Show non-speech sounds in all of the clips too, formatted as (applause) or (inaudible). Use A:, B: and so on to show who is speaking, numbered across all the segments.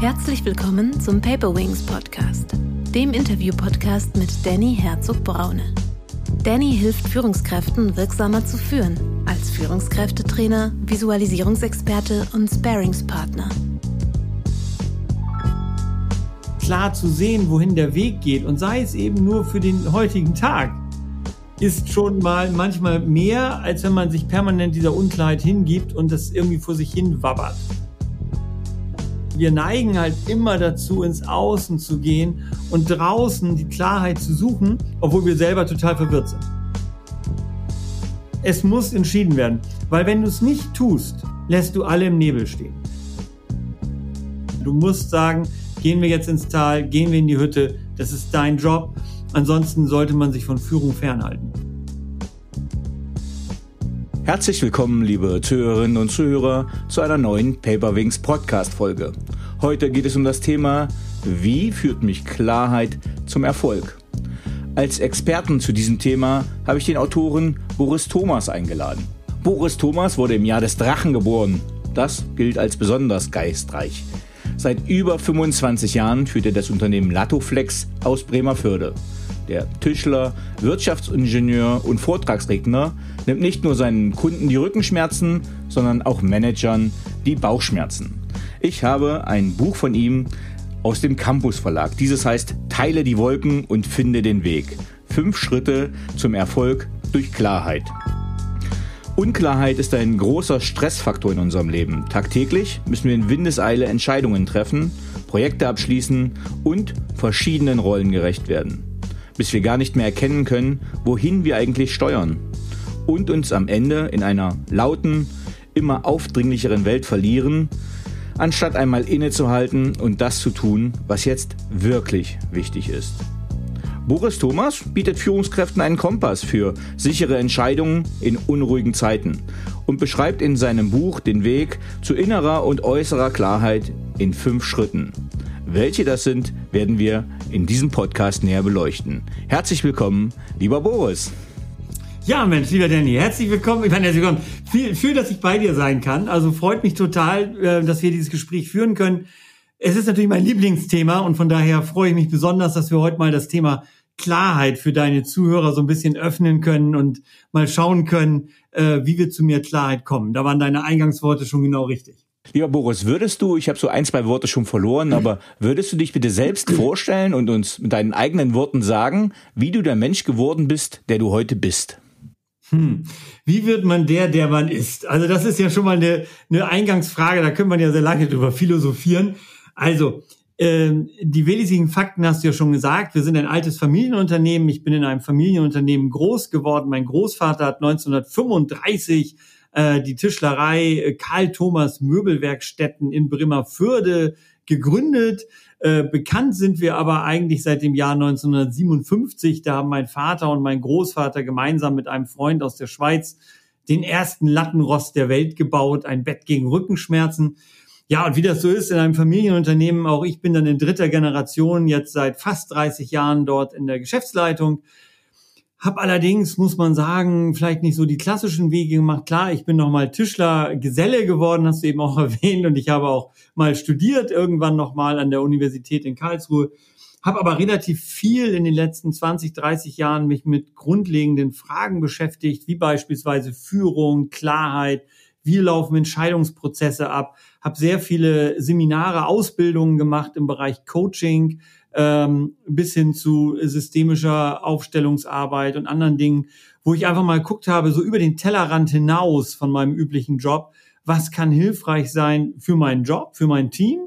A: Herzlich willkommen zum Paper Wings Podcast, dem Interview-Podcast mit Danny Herzog-Braune. Danny hilft Führungskräften wirksamer zu führen, als Führungskräftetrainer, Visualisierungsexperte und Sparingspartner.
B: Klar zu sehen, wohin der Weg geht und sei es eben nur für den heutigen Tag, ist schon mal manchmal mehr, als wenn man sich permanent dieser Unklarheit hingibt und das irgendwie vor sich hin wabbert wir neigen halt immer dazu, ins Außen zu gehen und draußen die Klarheit zu suchen, obwohl wir selber total verwirrt sind. Es muss entschieden werden, weil wenn du es nicht tust, lässt du alle im Nebel stehen. Du musst sagen, gehen wir jetzt ins Tal, gehen wir in die Hütte, das ist dein Job. Ansonsten sollte man sich von Führung fernhalten.
C: Herzlich willkommen, liebe Zuhörerinnen und Zuhörer, zu einer neuen Paperwings Podcast Folge. Heute geht es um das Thema, wie führt mich Klarheit zum Erfolg? Als Experten zu diesem Thema habe ich den Autoren Boris Thomas eingeladen. Boris Thomas wurde im Jahr des Drachen geboren. Das gilt als besonders geistreich. Seit über 25 Jahren führt er das Unternehmen Latoflex aus Bremerförde. Der Tischler, Wirtschaftsingenieur und Vortragsredner nimmt nicht nur seinen Kunden die Rückenschmerzen, sondern auch Managern die Bauchschmerzen. Ich habe ein Buch von ihm aus dem Campus Verlag. Dieses heißt Teile die Wolken und finde den Weg. Fünf Schritte zum Erfolg durch Klarheit. Unklarheit ist ein großer Stressfaktor in unserem Leben. Tagtäglich müssen wir in Windeseile Entscheidungen treffen, Projekte abschließen und verschiedenen Rollen gerecht werden bis wir gar nicht mehr erkennen können, wohin wir eigentlich steuern und uns am Ende in einer lauten, immer aufdringlicheren Welt verlieren, anstatt einmal innezuhalten und das zu tun, was jetzt wirklich wichtig ist. Boris Thomas bietet Führungskräften einen Kompass für sichere Entscheidungen in unruhigen Zeiten und beschreibt in seinem Buch den Weg zu innerer und äußerer Klarheit in fünf Schritten. Welche das sind, werden wir in diesem Podcast näher beleuchten. Herzlich willkommen, lieber Boris.
B: Ja, Mensch, lieber Danny, herzlich willkommen. Ich meine, herzlich willkommen. Viel, viel, dass ich bei dir sein kann. Also freut mich total, äh, dass wir dieses Gespräch führen können. Es ist natürlich mein Lieblingsthema und von daher freue ich mich besonders, dass wir heute mal das Thema Klarheit für deine Zuhörer so ein bisschen öffnen können und mal schauen können, äh, wie wir zu mehr Klarheit kommen. Da waren deine Eingangsworte schon genau richtig.
C: Lieber Boris, würdest du, ich habe so ein, zwei Worte schon verloren, aber würdest du dich bitte selbst vorstellen und uns mit deinen eigenen Worten sagen, wie du der Mensch geworden bist, der du heute bist?
B: Hm. Wie wird man der, der man ist? Also das ist ja schon mal eine, eine Eingangsfrage, da könnte man ja sehr lange drüber philosophieren. Also, ähm, die wesentlichen Fakten hast du ja schon gesagt. Wir sind ein altes Familienunternehmen. Ich bin in einem Familienunternehmen groß geworden. Mein Großvater hat 1935 äh, die Tischlerei äh, Karl Thomas Möbelwerkstätten in Bremerförde gegründet. Äh, bekannt sind wir aber eigentlich seit dem Jahr 1957. Da haben mein Vater und mein Großvater gemeinsam mit einem Freund aus der Schweiz den ersten Lattenrost der Welt gebaut, ein Bett gegen Rückenschmerzen. Ja, und wie das so ist in einem Familienunternehmen, auch ich bin dann in dritter Generation jetzt seit fast 30 Jahren dort in der Geschäftsleitung hab allerdings, muss man sagen, vielleicht nicht so die klassischen Wege gemacht. Klar, ich bin noch mal Tischler, Geselle geworden, hast du eben auch (laughs) erwähnt. Und ich habe auch mal studiert, irgendwann noch mal an der Universität in Karlsruhe. Habe aber relativ viel in den letzten 20, 30 Jahren mich mit grundlegenden Fragen beschäftigt, wie beispielsweise Führung, Klarheit, wie laufen Entscheidungsprozesse ab. Habe sehr viele Seminare, Ausbildungen gemacht im Bereich Coaching, ähm, bis hin zu systemischer Aufstellungsarbeit und anderen Dingen, wo ich einfach mal geguckt habe, so über den Tellerrand hinaus von meinem üblichen Job, was kann hilfreich sein für meinen Job, für mein Team,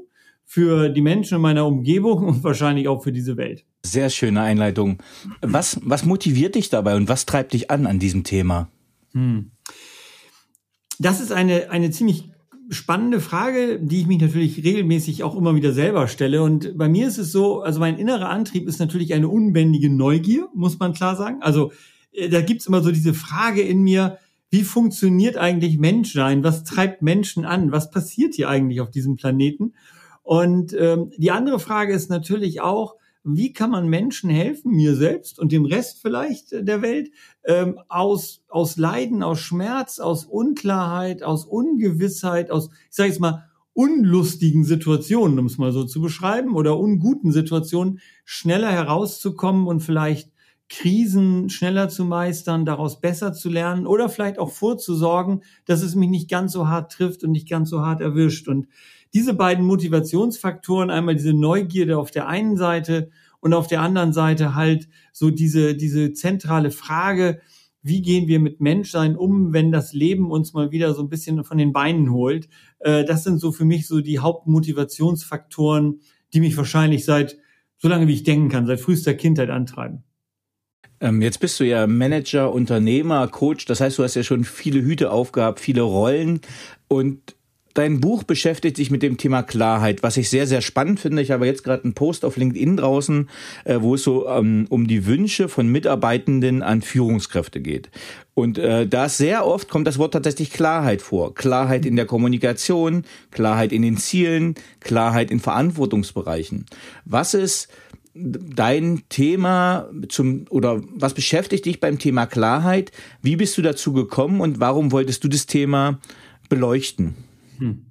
B: für die Menschen in meiner Umgebung und wahrscheinlich auch für diese Welt.
C: Sehr schöne Einleitung. Was, was motiviert dich dabei und was treibt dich an an diesem Thema? Hm.
B: Das ist eine, eine ziemlich spannende Frage, die ich mich natürlich regelmäßig auch immer wieder selber stelle. Und bei mir ist es so, also mein innerer Antrieb ist natürlich eine unbändige Neugier, muss man klar sagen. Also äh, da gibt's immer so diese Frage in mir, wie funktioniert eigentlich Menschsein? Was treibt Menschen an? Was passiert hier eigentlich auf diesem Planeten? Und ähm, die andere Frage ist natürlich auch, wie kann man Menschen helfen, mir selbst und dem Rest vielleicht der Welt, ähm, aus, aus Leiden, aus Schmerz, aus Unklarheit, aus Ungewissheit, aus, ich sage jetzt mal, unlustigen Situationen, um es mal so zu beschreiben, oder unguten Situationen schneller herauszukommen und vielleicht Krisen schneller zu meistern, daraus besser zu lernen oder vielleicht auch vorzusorgen, dass es mich nicht ganz so hart trifft und nicht ganz so hart erwischt. Und diese beiden Motivationsfaktoren, einmal diese Neugierde auf der einen Seite und auf der anderen Seite halt so diese, diese zentrale Frage, wie gehen wir mit Menschsein um, wenn das Leben uns mal wieder so ein bisschen von den Beinen holt. Äh, das sind so für mich so die Hauptmotivationsfaktoren, die mich wahrscheinlich seit, so lange wie ich denken kann, seit frühester Kindheit antreiben.
C: Ähm, jetzt bist du ja Manager, Unternehmer, Coach. Das heißt, du hast ja schon viele Hüte aufgehabt, viele Rollen. Und Dein Buch beschäftigt sich mit dem Thema Klarheit, was ich sehr, sehr spannend finde. Ich habe jetzt gerade einen Post auf LinkedIn draußen, äh, wo es so ähm, um die Wünsche von Mitarbeitenden an Führungskräfte geht. Und äh, da sehr oft kommt das Wort tatsächlich Klarheit vor. Klarheit in der Kommunikation, Klarheit in den Zielen, Klarheit in Verantwortungsbereichen. Was ist dein Thema zum oder was beschäftigt dich beim Thema Klarheit? Wie bist du dazu gekommen und warum wolltest du das Thema beleuchten?
B: Hm.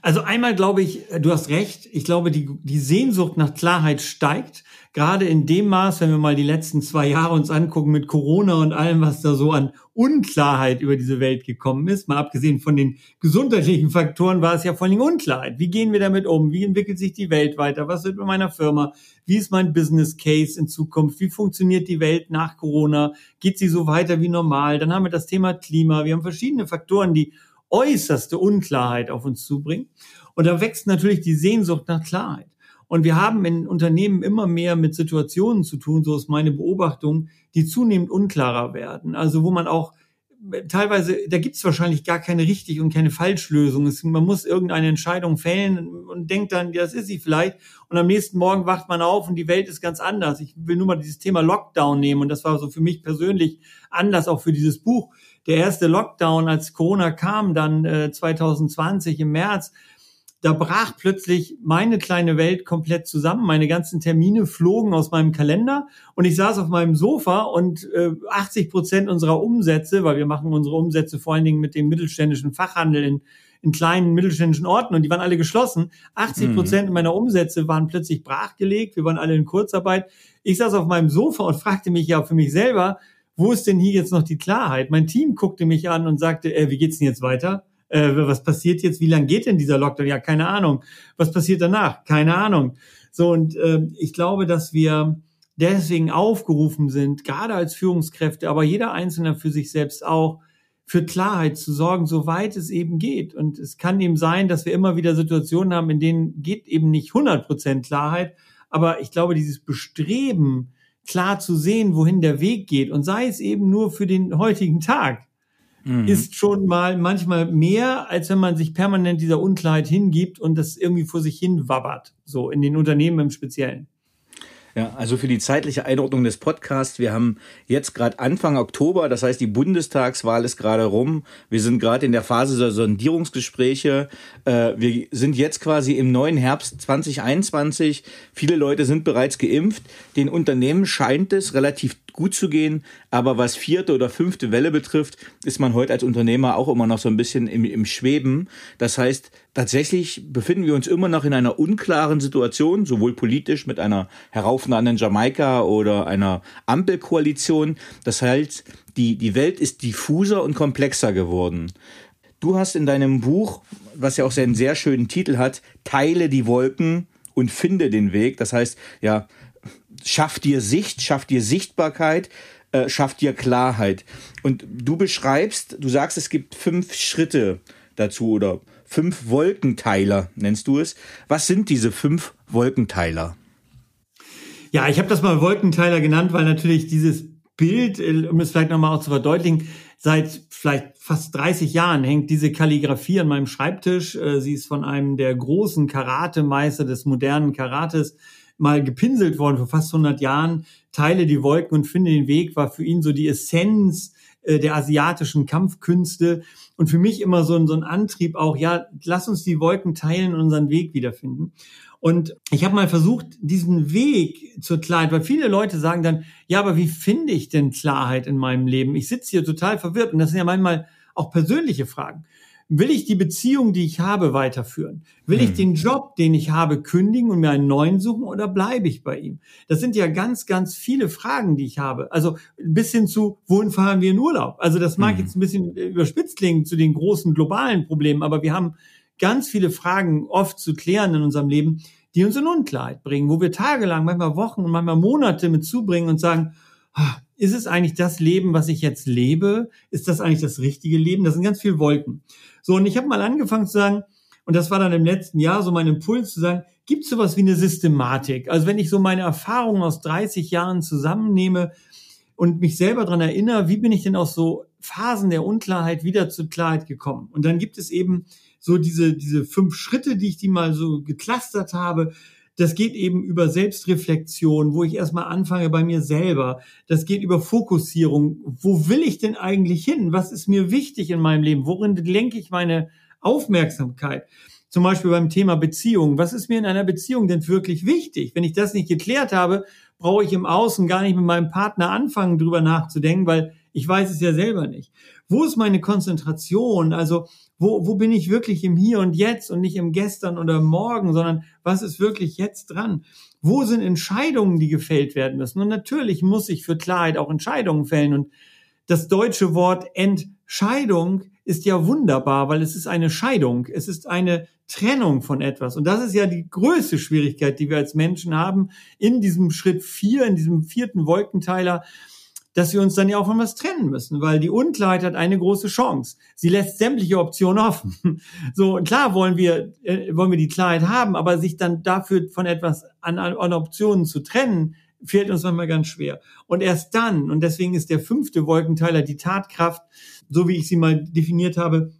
B: Also einmal glaube ich, du hast recht. Ich glaube, die, die Sehnsucht nach Klarheit steigt. Gerade in dem Maß, wenn wir mal die letzten zwei Jahre uns angucken mit Corona und allem, was da so an Unklarheit über diese Welt gekommen ist. Mal abgesehen von den gesundheitlichen Faktoren war es ja vor allem Unklarheit. Wie gehen wir damit um? Wie entwickelt sich die Welt weiter? Was wird mit meiner Firma? Wie ist mein Business Case in Zukunft? Wie funktioniert die Welt nach Corona? Geht sie so weiter wie normal? Dann haben wir das Thema Klima. Wir haben verschiedene Faktoren, die äußerste Unklarheit auf uns zubringen. Und da wächst natürlich die Sehnsucht nach Klarheit. Und wir haben in Unternehmen immer mehr mit Situationen zu tun, so ist meine Beobachtung, die zunehmend unklarer werden. Also wo man auch teilweise, da gibt es wahrscheinlich gar keine richtig und keine Falschlösung. Es, man muss irgendeine Entscheidung fällen und denkt dann, das ist sie vielleicht. Und am nächsten Morgen wacht man auf und die Welt ist ganz anders. Ich will nur mal dieses Thema Lockdown nehmen und das war so für mich persönlich anders auch für dieses Buch der erste Lockdown, als Corona kam, dann äh, 2020 im März, da brach plötzlich meine kleine Welt komplett zusammen. Meine ganzen Termine flogen aus meinem Kalender und ich saß auf meinem Sofa und äh, 80 Prozent unserer Umsätze, weil wir machen unsere Umsätze vor allen Dingen mit dem mittelständischen Fachhandel in, in kleinen mittelständischen Orten und die waren alle geschlossen. 80 Prozent mhm. meiner Umsätze waren plötzlich brachgelegt. Wir waren alle in Kurzarbeit. Ich saß auf meinem Sofa und fragte mich ja für mich selber, wo ist denn hier jetzt noch die Klarheit? Mein Team guckte mich an und sagte, äh, wie geht's denn jetzt weiter? Äh, was passiert jetzt? Wie lange geht denn dieser Lockdown? Ja, keine Ahnung. Was passiert danach? Keine Ahnung. So, und äh, ich glaube, dass wir deswegen aufgerufen sind, gerade als Führungskräfte, aber jeder Einzelne für sich selbst auch, für Klarheit zu sorgen, soweit es eben geht. Und es kann eben sein, dass wir immer wieder Situationen haben, in denen geht eben nicht 100 Prozent Klarheit. Aber ich glaube, dieses Bestreben, klar zu sehen, wohin der Weg geht und sei es eben nur für den heutigen Tag, mhm. ist schon mal manchmal mehr, als wenn man sich permanent dieser Unklarheit hingibt und das irgendwie vor sich hin wabbert, so in den Unternehmen im Speziellen.
C: Ja, also für die zeitliche Einordnung des Podcasts, wir haben jetzt gerade Anfang Oktober, das heißt die Bundestagswahl ist gerade rum. Wir sind gerade in der Phase der Sondierungsgespräche. Äh, wir sind jetzt quasi im neuen Herbst 2021. Viele Leute sind bereits geimpft. Den Unternehmen scheint es relativ gut zu gehen. Aber was vierte oder fünfte Welle betrifft, ist man heute als Unternehmer auch immer noch so ein bisschen im, im Schweben. Das heißt, tatsächlich befinden wir uns immer noch in einer unklaren Situation, sowohl politisch mit einer heraufnahenden Jamaika oder einer Ampelkoalition. Das heißt, die, die Welt ist diffuser und komplexer geworden. Du hast in deinem Buch, was ja auch einen sehr schönen Titel hat, Teile die Wolken und finde den Weg. Das heißt, ja, schaff dir Sicht, schaff dir Sichtbarkeit, äh, schaff dir Klarheit. Und du beschreibst, du sagst, es gibt fünf Schritte dazu oder fünf Wolkenteiler, nennst du es. Was sind diese fünf Wolkenteiler?
B: Ja, ich habe das mal Wolkenteiler genannt, weil natürlich dieses Bild, äh, um es vielleicht nochmal auch zu verdeutlichen, seit vielleicht fast 30 Jahren hängt diese Kalligrafie an meinem Schreibtisch. Äh, sie ist von einem der großen Karatemeister des modernen Karates mal gepinselt worden vor fast 100 Jahren. Teile die Wolken und finde den Weg war für ihn so die Essenz äh, der asiatischen Kampfkünste und für mich immer so ein, so ein Antrieb auch, ja, lass uns die Wolken teilen und unseren Weg wiederfinden. Und ich habe mal versucht, diesen Weg zur Klarheit, weil viele Leute sagen dann, ja, aber wie finde ich denn Klarheit in meinem Leben? Ich sitze hier total verwirrt und das sind ja manchmal auch persönliche Fragen. Will ich die Beziehung, die ich habe, weiterführen? Will hm. ich den Job, den ich habe, kündigen und mir einen neuen suchen oder bleibe ich bei ihm? Das sind ja ganz, ganz viele Fragen, die ich habe. Also bis hin zu, wohin fahren wir in Urlaub? Also das mag hm. jetzt ein bisschen überspitzt klingen zu den großen globalen Problemen, aber wir haben ganz viele Fragen oft zu klären in unserem Leben, die uns in Unklarheit bringen, wo wir tagelang, manchmal Wochen und manchmal Monate mit zubringen und sagen, ah, ist es eigentlich das Leben, was ich jetzt lebe? Ist das eigentlich das richtige Leben? Das sind ganz viele Wolken. So, und ich habe mal angefangen zu sagen, und das war dann im letzten Jahr so mein Impuls zu sagen, gibt es sowas wie eine Systematik? Also wenn ich so meine Erfahrungen aus 30 Jahren zusammennehme und mich selber dran erinnere, wie bin ich denn aus so Phasen der Unklarheit wieder zur Klarheit gekommen? Und dann gibt es eben so diese, diese fünf Schritte, die ich die mal so geklustert habe. Das geht eben über Selbstreflexion, wo ich erstmal anfange bei mir selber. Das geht über Fokussierung. Wo will ich denn eigentlich hin? Was ist mir wichtig in meinem Leben? Worin lenke ich meine Aufmerksamkeit? Zum Beispiel beim Thema Beziehung. Was ist mir in einer Beziehung denn wirklich wichtig? Wenn ich das nicht geklärt habe, brauche ich im Außen gar nicht mit meinem Partner anfangen, drüber nachzudenken, weil ich weiß es ja selber nicht. Wo ist meine Konzentration? Also wo, wo bin ich wirklich im Hier und Jetzt und nicht im Gestern oder Morgen, sondern was ist wirklich jetzt dran? Wo sind Entscheidungen, die gefällt werden müssen? Und natürlich muss ich für Klarheit auch Entscheidungen fällen. Und das deutsche Wort Entscheidung ist ja wunderbar, weil es ist eine Scheidung. Es ist eine Trennung von etwas. Und das ist ja die größte Schwierigkeit, die wir als Menschen haben in diesem Schritt vier, in diesem vierten Wolkenteiler, dass wir uns dann ja auch von was trennen müssen, weil die Unklarheit hat eine große Chance. Sie lässt sämtliche Optionen offen. (laughs) So, klar wollen wir, äh, wollen wir die Klarheit haben, aber sich dann dafür von etwas an, an Optionen zu trennen, fehlt uns manchmal ganz schwer. Und erst dann, und deswegen ist der fünfte Wolkenteiler die Tatkraft, so wie ich sie mal definiert habe,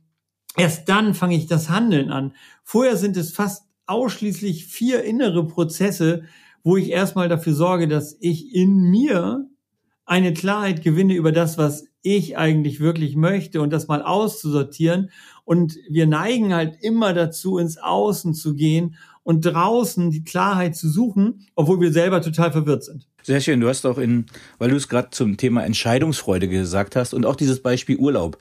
B: erst dann fange ich das Handeln an. Vorher sind es fast ausschließlich vier innere Prozesse, wo ich erstmal dafür sorge, dass ich in mir eine Klarheit gewinne über das, was ich eigentlich wirklich möchte und das mal auszusortieren. Und wir neigen halt immer dazu, ins Außen zu gehen und draußen die Klarheit zu suchen, obwohl wir selber total verwirrt sind.
C: Sehr schön. Du hast auch in, weil du es gerade zum Thema Entscheidungsfreude gesagt hast und auch dieses Beispiel Urlaub,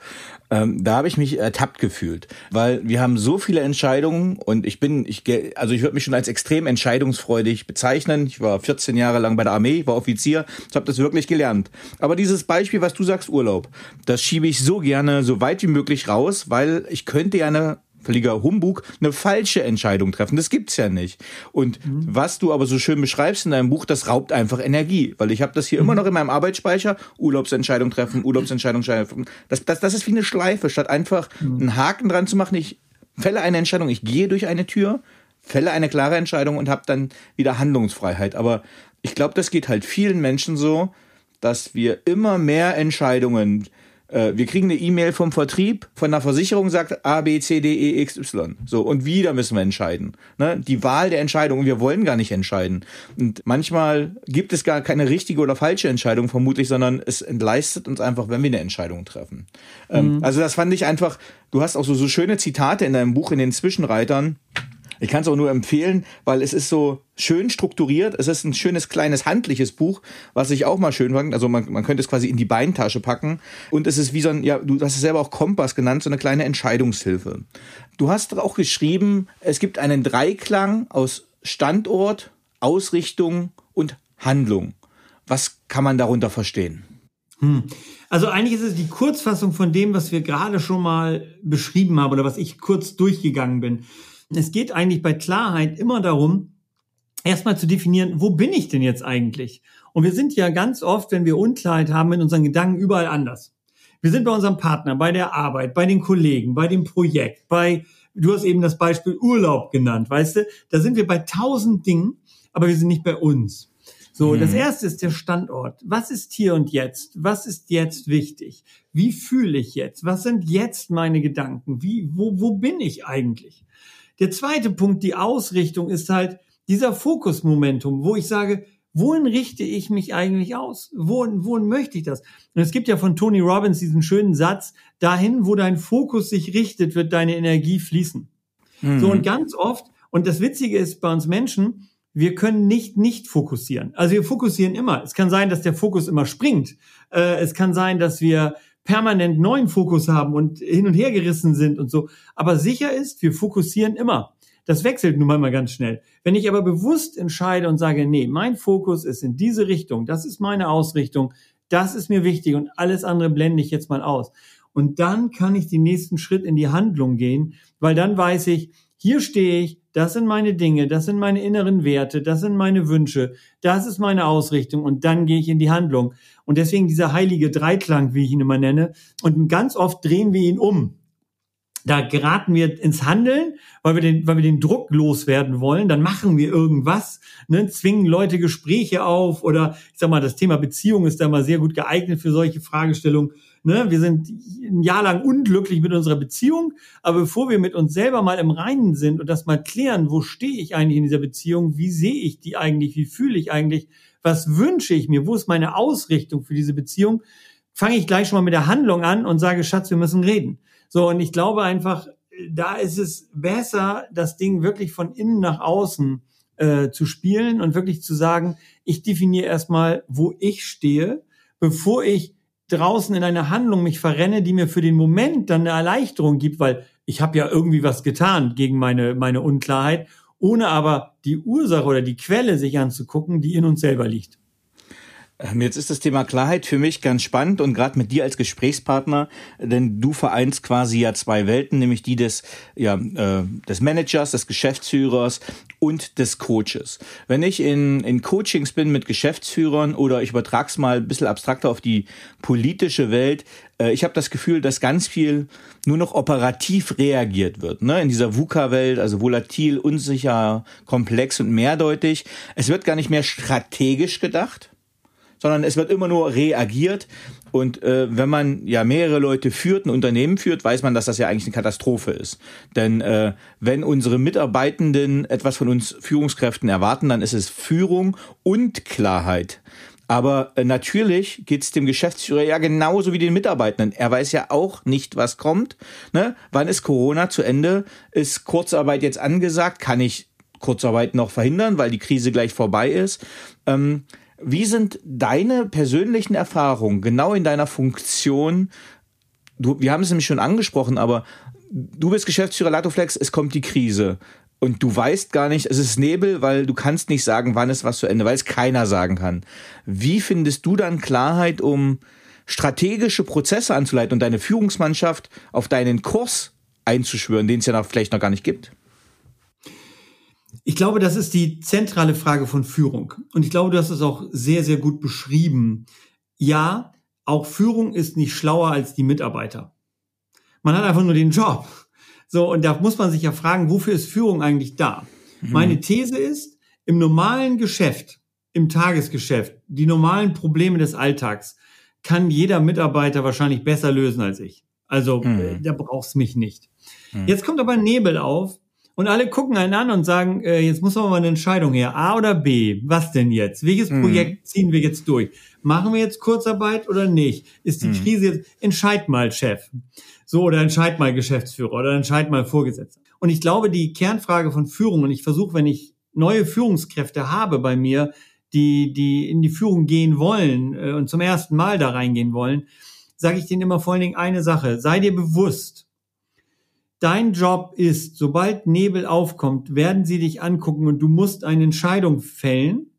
C: ähm, da habe ich mich ertappt gefühlt, weil wir haben so viele Entscheidungen und ich bin, ich, also ich würde mich schon als extrem entscheidungsfreudig bezeichnen. Ich war 14 Jahre lang bei der Armee, war Offizier, ich habe das wirklich gelernt. Aber dieses Beispiel, was du sagst, Urlaub, das schiebe ich so gerne so weit wie möglich raus, weil ich könnte ja eine völliger Humbug, eine falsche Entscheidung treffen. Das gibt's ja nicht. Und mhm. was du aber so schön beschreibst in deinem Buch, das raubt einfach Energie, weil ich habe das hier mhm. immer noch in meinem Arbeitsspeicher, Urlaubsentscheidung treffen, Urlaubsentscheidung treffen. Das, das, das ist wie eine Schleife, statt einfach mhm. einen Haken dran zu machen. Ich fälle eine Entscheidung, ich gehe durch eine Tür, fälle eine klare Entscheidung und habe dann wieder Handlungsfreiheit. Aber ich glaube, das geht halt vielen Menschen so, dass wir immer mehr Entscheidungen äh, wir kriegen eine E-Mail vom Vertrieb, von der Versicherung sagt A, B, C, D, E, X, Y. So, und wieder müssen wir entscheiden. Ne? Die Wahl der Entscheidung, wir wollen gar nicht entscheiden. Und manchmal gibt es gar keine richtige oder falsche Entscheidung vermutlich, sondern es entleistet uns einfach, wenn wir eine Entscheidung treffen. Ähm, mhm. also das fand ich einfach, du hast auch so, so schöne Zitate in deinem Buch, in den Zwischenreitern. Ich kann es auch nur empfehlen, weil es ist so schön strukturiert. Es ist ein schönes, kleines, handliches Buch, was ich auch mal schön fand. Also man, man könnte es quasi in die Beintasche packen. Und es ist wie so ein, ja, du hast es selber auch Kompass genannt, so eine kleine Entscheidungshilfe. Du hast auch geschrieben, es gibt einen Dreiklang aus Standort, Ausrichtung und Handlung. Was kann man darunter verstehen?
B: Hm. Also eigentlich ist es die Kurzfassung von dem, was wir gerade schon mal beschrieben haben oder was ich kurz durchgegangen bin. Es geht eigentlich bei Klarheit immer darum, erstmal zu definieren, wo bin ich denn jetzt eigentlich? Und wir sind ja ganz oft, wenn wir Unklarheit haben, in unseren Gedanken überall anders. Wir sind bei unserem Partner, bei der Arbeit, bei den Kollegen, bei dem Projekt, bei, du hast eben das Beispiel Urlaub genannt, weißt du? Da sind wir bei tausend Dingen, aber wir sind nicht bei uns. So, mhm. das erste ist der Standort. Was ist hier und jetzt? Was ist jetzt wichtig? Wie fühle ich jetzt? Was sind jetzt meine Gedanken? Wie, wo, wo bin ich eigentlich? Der zweite Punkt, die Ausrichtung, ist halt dieser Fokusmomentum, wo ich sage, wohin richte ich mich eigentlich aus? Wohin, wohin möchte ich das? Und es gibt ja von Tony Robbins diesen schönen Satz, dahin, wo dein Fokus sich richtet, wird deine Energie fließen. Mhm. So, und ganz oft, und das Witzige ist bei uns Menschen, wir können nicht nicht fokussieren. Also wir fokussieren immer. Es kann sein, dass der Fokus immer springt. Äh, es kann sein, dass wir permanent neuen Fokus haben und hin und her gerissen sind und so. Aber sicher ist, wir fokussieren immer. Das wechselt nun mal ganz schnell. Wenn ich aber bewusst entscheide und sage, nee, mein Fokus ist in diese Richtung, das ist meine Ausrichtung, das ist mir wichtig und alles andere blende ich jetzt mal aus. Und dann kann ich den nächsten Schritt in die Handlung gehen, weil dann weiß ich, hier stehe ich, das sind meine Dinge, das sind meine inneren Werte, das sind meine Wünsche, das ist meine Ausrichtung und dann gehe ich in die Handlung. Und deswegen dieser heilige Dreiklang, wie ich ihn immer nenne. Und ganz oft drehen wir ihn um da geraten wir ins Handeln, weil wir den, weil wir den Druck loswerden wollen, dann machen wir irgendwas, ne, zwingen Leute Gespräche auf oder ich sag mal, das Thema Beziehung ist da mal sehr gut geeignet für solche Fragestellungen. Ne, wir sind ein Jahr lang unglücklich mit unserer Beziehung, aber bevor wir mit uns selber mal im Reinen sind und das mal klären, wo stehe ich eigentlich in dieser Beziehung, wie sehe ich die eigentlich, wie fühle ich eigentlich, was wünsche ich mir, wo ist meine Ausrichtung für diese Beziehung, fange ich gleich schon mal mit der Handlung an und sage, Schatz, wir müssen reden. So, und ich glaube einfach, da ist es besser, das Ding wirklich von innen nach außen äh, zu spielen und wirklich zu sagen, ich definiere erstmal, wo ich stehe, bevor ich draußen in eine Handlung mich verrenne, die mir für den Moment dann eine Erleichterung gibt, weil ich habe ja irgendwie was getan gegen meine, meine Unklarheit, ohne aber die Ursache oder die Quelle sich anzugucken, die in uns selber liegt.
C: Ähm, jetzt ist das Thema Klarheit für mich ganz spannend und gerade mit dir als Gesprächspartner, denn du vereinst quasi ja zwei Welten, nämlich die des, ja, äh, des Managers, des Geschäftsführers und des Coaches. Wenn ich in, in Coachings bin mit Geschäftsführern oder ich übertrag's mal ein bisschen abstrakter auf die politische Welt, äh, ich habe das Gefühl, dass ganz viel nur noch operativ reagiert wird. Ne? In dieser VUCA-Welt, also volatil, unsicher, komplex und mehrdeutig. Es wird gar nicht mehr strategisch gedacht sondern es wird immer nur reagiert. Und äh, wenn man ja mehrere Leute führt, ein Unternehmen führt, weiß man, dass das ja eigentlich eine Katastrophe ist. Denn äh, wenn unsere Mitarbeitenden etwas von uns Führungskräften erwarten, dann ist es Führung und Klarheit. Aber äh, natürlich geht es dem Geschäftsführer ja genauso wie den Mitarbeitenden. Er weiß ja auch nicht, was kommt. Ne? Wann ist Corona zu Ende? Ist Kurzarbeit jetzt angesagt? Kann ich Kurzarbeit noch verhindern, weil die Krise gleich vorbei ist? Ähm, wie sind deine persönlichen Erfahrungen genau in deiner Funktion? Du, wir haben es nämlich schon angesprochen, aber du bist Geschäftsführer Latoflex, es kommt die Krise. Und du weißt gar nicht, es ist Nebel, weil du kannst nicht sagen, wann ist was zu Ende, weil es keiner sagen kann. Wie findest du dann Klarheit, um strategische Prozesse anzuleiten und deine Führungsmannschaft auf deinen Kurs einzuschwören, den es ja noch, vielleicht noch gar nicht gibt?
B: Ich glaube, das ist die zentrale Frage von Führung. Und ich glaube, du hast es auch sehr, sehr gut beschrieben. Ja, auch Führung ist nicht schlauer als die Mitarbeiter. Man hat einfach nur den Job. So, und da muss man sich ja fragen, wofür ist Führung eigentlich da? Mhm. Meine These ist, im normalen Geschäft, im Tagesgeschäft, die normalen Probleme des Alltags kann jeder Mitarbeiter wahrscheinlich besser lösen als ich. Also, mhm. Äh, da brauchst mich nicht. Mhm. Jetzt kommt aber Nebel auf und alle gucken einen an und sagen, äh, jetzt muss man mal eine Entscheidung her. A oder B? Was denn jetzt? Welches mhm. Projekt ziehen wir jetzt durch? Machen wir jetzt Kurzarbeit oder nicht? Ist die mhm. Krise jetzt, entscheid mal Chef. So, oder entscheid mal Geschäftsführer oder entscheid mal Vorgesetzter. Und ich glaube, die Kernfrage von Führung, und ich versuche, wenn ich neue Führungskräfte habe bei mir, die, die in die Führung gehen wollen äh, und zum ersten Mal da reingehen wollen, sage ich denen immer vor allen Dingen eine Sache. Sei dir bewusst, Dein Job ist, sobald Nebel aufkommt, werden sie dich angucken und du musst eine Entscheidung fällen,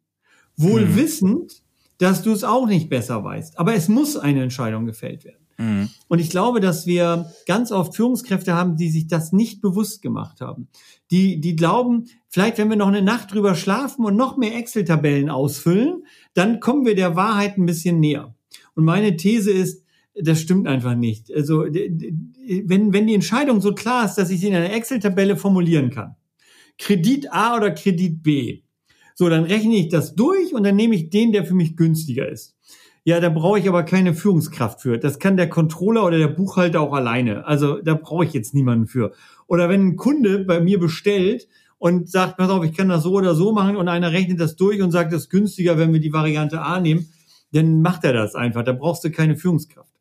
B: wohl mhm. wissend, dass du es auch nicht besser weißt. Aber es muss eine Entscheidung gefällt werden. Mhm. Und ich glaube, dass wir ganz oft Führungskräfte haben, die sich das nicht bewusst gemacht haben. Die, die glauben, vielleicht wenn wir noch eine Nacht drüber schlafen und noch mehr Excel-Tabellen ausfüllen, dann kommen wir der Wahrheit ein bisschen näher. Und meine These ist, das stimmt einfach nicht. Also wenn, wenn die Entscheidung so klar ist, dass ich sie in einer Excel-Tabelle formulieren kann, Kredit A oder Kredit B, so, dann rechne ich das durch und dann nehme ich den, der für mich günstiger ist. Ja, da brauche ich aber keine Führungskraft für. Das kann der Controller oder der Buchhalter auch alleine. Also da brauche ich jetzt niemanden für. Oder wenn ein Kunde bei mir bestellt und sagt, pass auf, ich kann das so oder so machen und einer rechnet das durch und sagt, das ist günstiger, wenn wir die Variante A nehmen, dann macht er das einfach. Da brauchst du keine Führungskraft.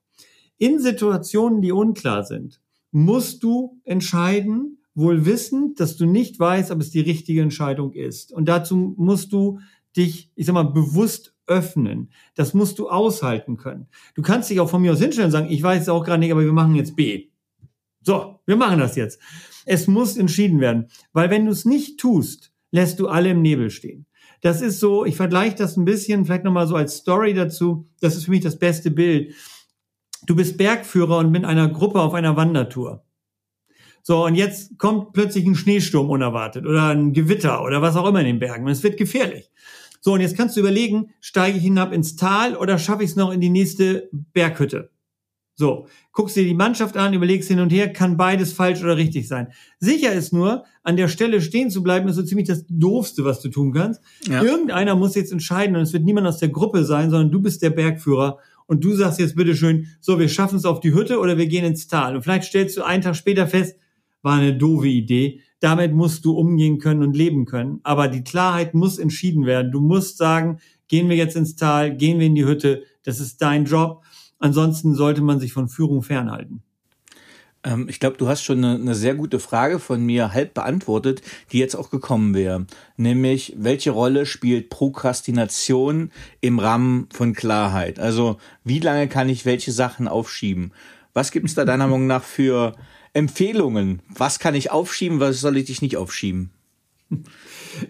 B: In Situationen, die unklar sind, musst du entscheiden, wohl wissend, dass du nicht weißt, ob es die richtige Entscheidung ist. Und dazu musst du dich, ich sag mal, bewusst öffnen. Das musst du aushalten können. Du kannst dich auch von mir aus hinstellen und sagen, ich weiß es auch gerade nicht, aber wir machen jetzt B. So, wir machen das jetzt. Es muss entschieden werden, weil wenn du es nicht tust, lässt du alle im Nebel stehen. Das ist so, ich vergleiche das ein bisschen, vielleicht nochmal so als Story dazu. Das ist für mich das beste Bild. Du bist Bergführer und mit einer Gruppe auf einer Wandertour. So, und jetzt kommt plötzlich ein Schneesturm unerwartet oder ein Gewitter oder was auch immer in den Bergen. Und es wird gefährlich. So, und jetzt kannst du überlegen, steige ich hinab ins Tal oder schaffe ich es noch in die nächste Berghütte? So, guckst dir die Mannschaft an, überlegst hin und her, kann beides falsch oder richtig sein. Sicher ist nur, an der Stelle stehen zu bleiben, ist so ziemlich das Doofste, was du tun kannst. Ja. Irgendeiner muss jetzt entscheiden und es wird niemand aus der Gruppe sein, sondern du bist der Bergführer und du sagst jetzt bitteschön, so, wir schaffen es auf die Hütte oder wir gehen ins Tal. Und vielleicht stellst du einen Tag später fest, war eine doofe Idee. Damit musst du umgehen können und leben können. Aber die Klarheit muss entschieden werden. Du musst sagen, gehen wir jetzt ins Tal, gehen wir in die Hütte. Das ist dein Job. Ansonsten sollte man sich von Führung fernhalten.
C: Ähm, ich glaube, du hast schon eine, eine, sehr gute Frage von mir halb beantwortet, die jetzt auch gekommen wäre. Nämlich, welche Rolle spielt Prokrastination im Rahmen von Klarheit? Also, wie lange kann ich welche Sachen aufschieben? Was gibt es da deiner Meinung nach für Empfehlungen. Was kann ich aufschieben, was soll ich dich nicht aufschieben?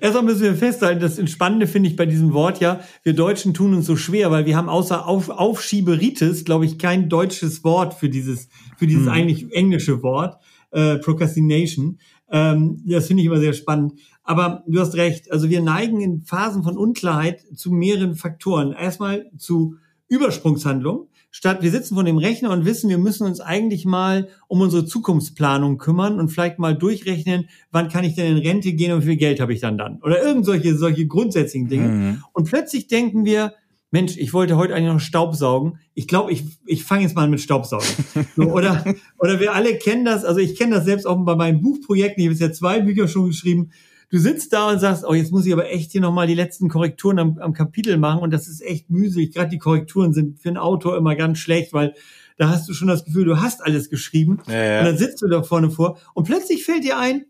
B: Erstmal müssen wir festhalten, das Entspannende finde ich bei diesem Wort ja, wir Deutschen tun uns so schwer, weil wir haben außer Auf Aufschieberitis, glaube ich, kein deutsches Wort für dieses, für dieses hm. eigentlich englische Wort, äh, Procrastination. Ähm, das finde ich immer sehr spannend. Aber du hast recht, also wir neigen in Phasen von Unklarheit zu mehreren Faktoren. Erstmal zu Übersprungshandlungen statt wir sitzen vor dem Rechner und wissen, wir müssen uns eigentlich mal um unsere Zukunftsplanung kümmern und vielleicht mal durchrechnen, wann kann ich denn in Rente gehen und wie viel Geld habe ich dann dann? Oder irgend solche, solche grundsätzlichen Dinge. Mhm. Und plötzlich denken wir, Mensch, ich wollte heute eigentlich noch Staubsaugen. Ich glaube, ich, ich fange jetzt mal mit Staubsaugen. So, (laughs) oder, oder wir alle kennen das, also ich kenne das selbst auch bei meinen Buchprojekten, ich habe jetzt ja zwei Bücher schon geschrieben, du sitzt da und sagst, oh, jetzt muss ich aber echt hier nochmal die letzten Korrekturen am, am Kapitel machen und das ist echt mühselig. Gerade die Korrekturen sind für einen Autor immer ganz schlecht, weil da hast du schon das Gefühl, du hast alles geschrieben ja, ja. und dann sitzt du da vorne vor und plötzlich fällt dir ein,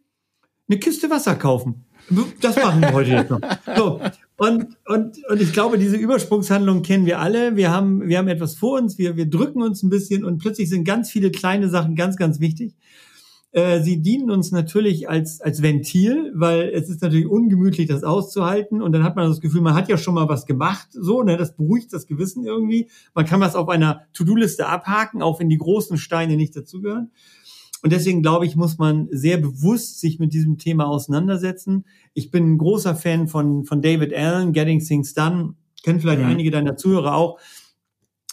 B: eine Kiste Wasser kaufen. Das machen wir heute jetzt noch. So. Und, und, und ich glaube, diese Übersprungshandlung kennen wir alle. Wir haben, wir haben etwas vor uns, wir, wir drücken uns ein bisschen und plötzlich sind ganz viele kleine Sachen ganz, ganz wichtig. Äh, sie dienen uns natürlich als, als Ventil, weil es ist natürlich ungemütlich, das auszuhalten. Und dann hat man das Gefühl, man hat ja schon mal was gemacht, so, ne, das beruhigt das Gewissen irgendwie. Man kann was auf einer To-Do-Liste abhaken, auch wenn die großen Steine nicht dazugehören. Und deswegen glaube ich, muss man sehr bewusst sich mit diesem Thema auseinandersetzen. Ich bin ein großer Fan von, von David Allen, Getting Things Done. Kennen vielleicht mhm. einige deiner Zuhörer auch.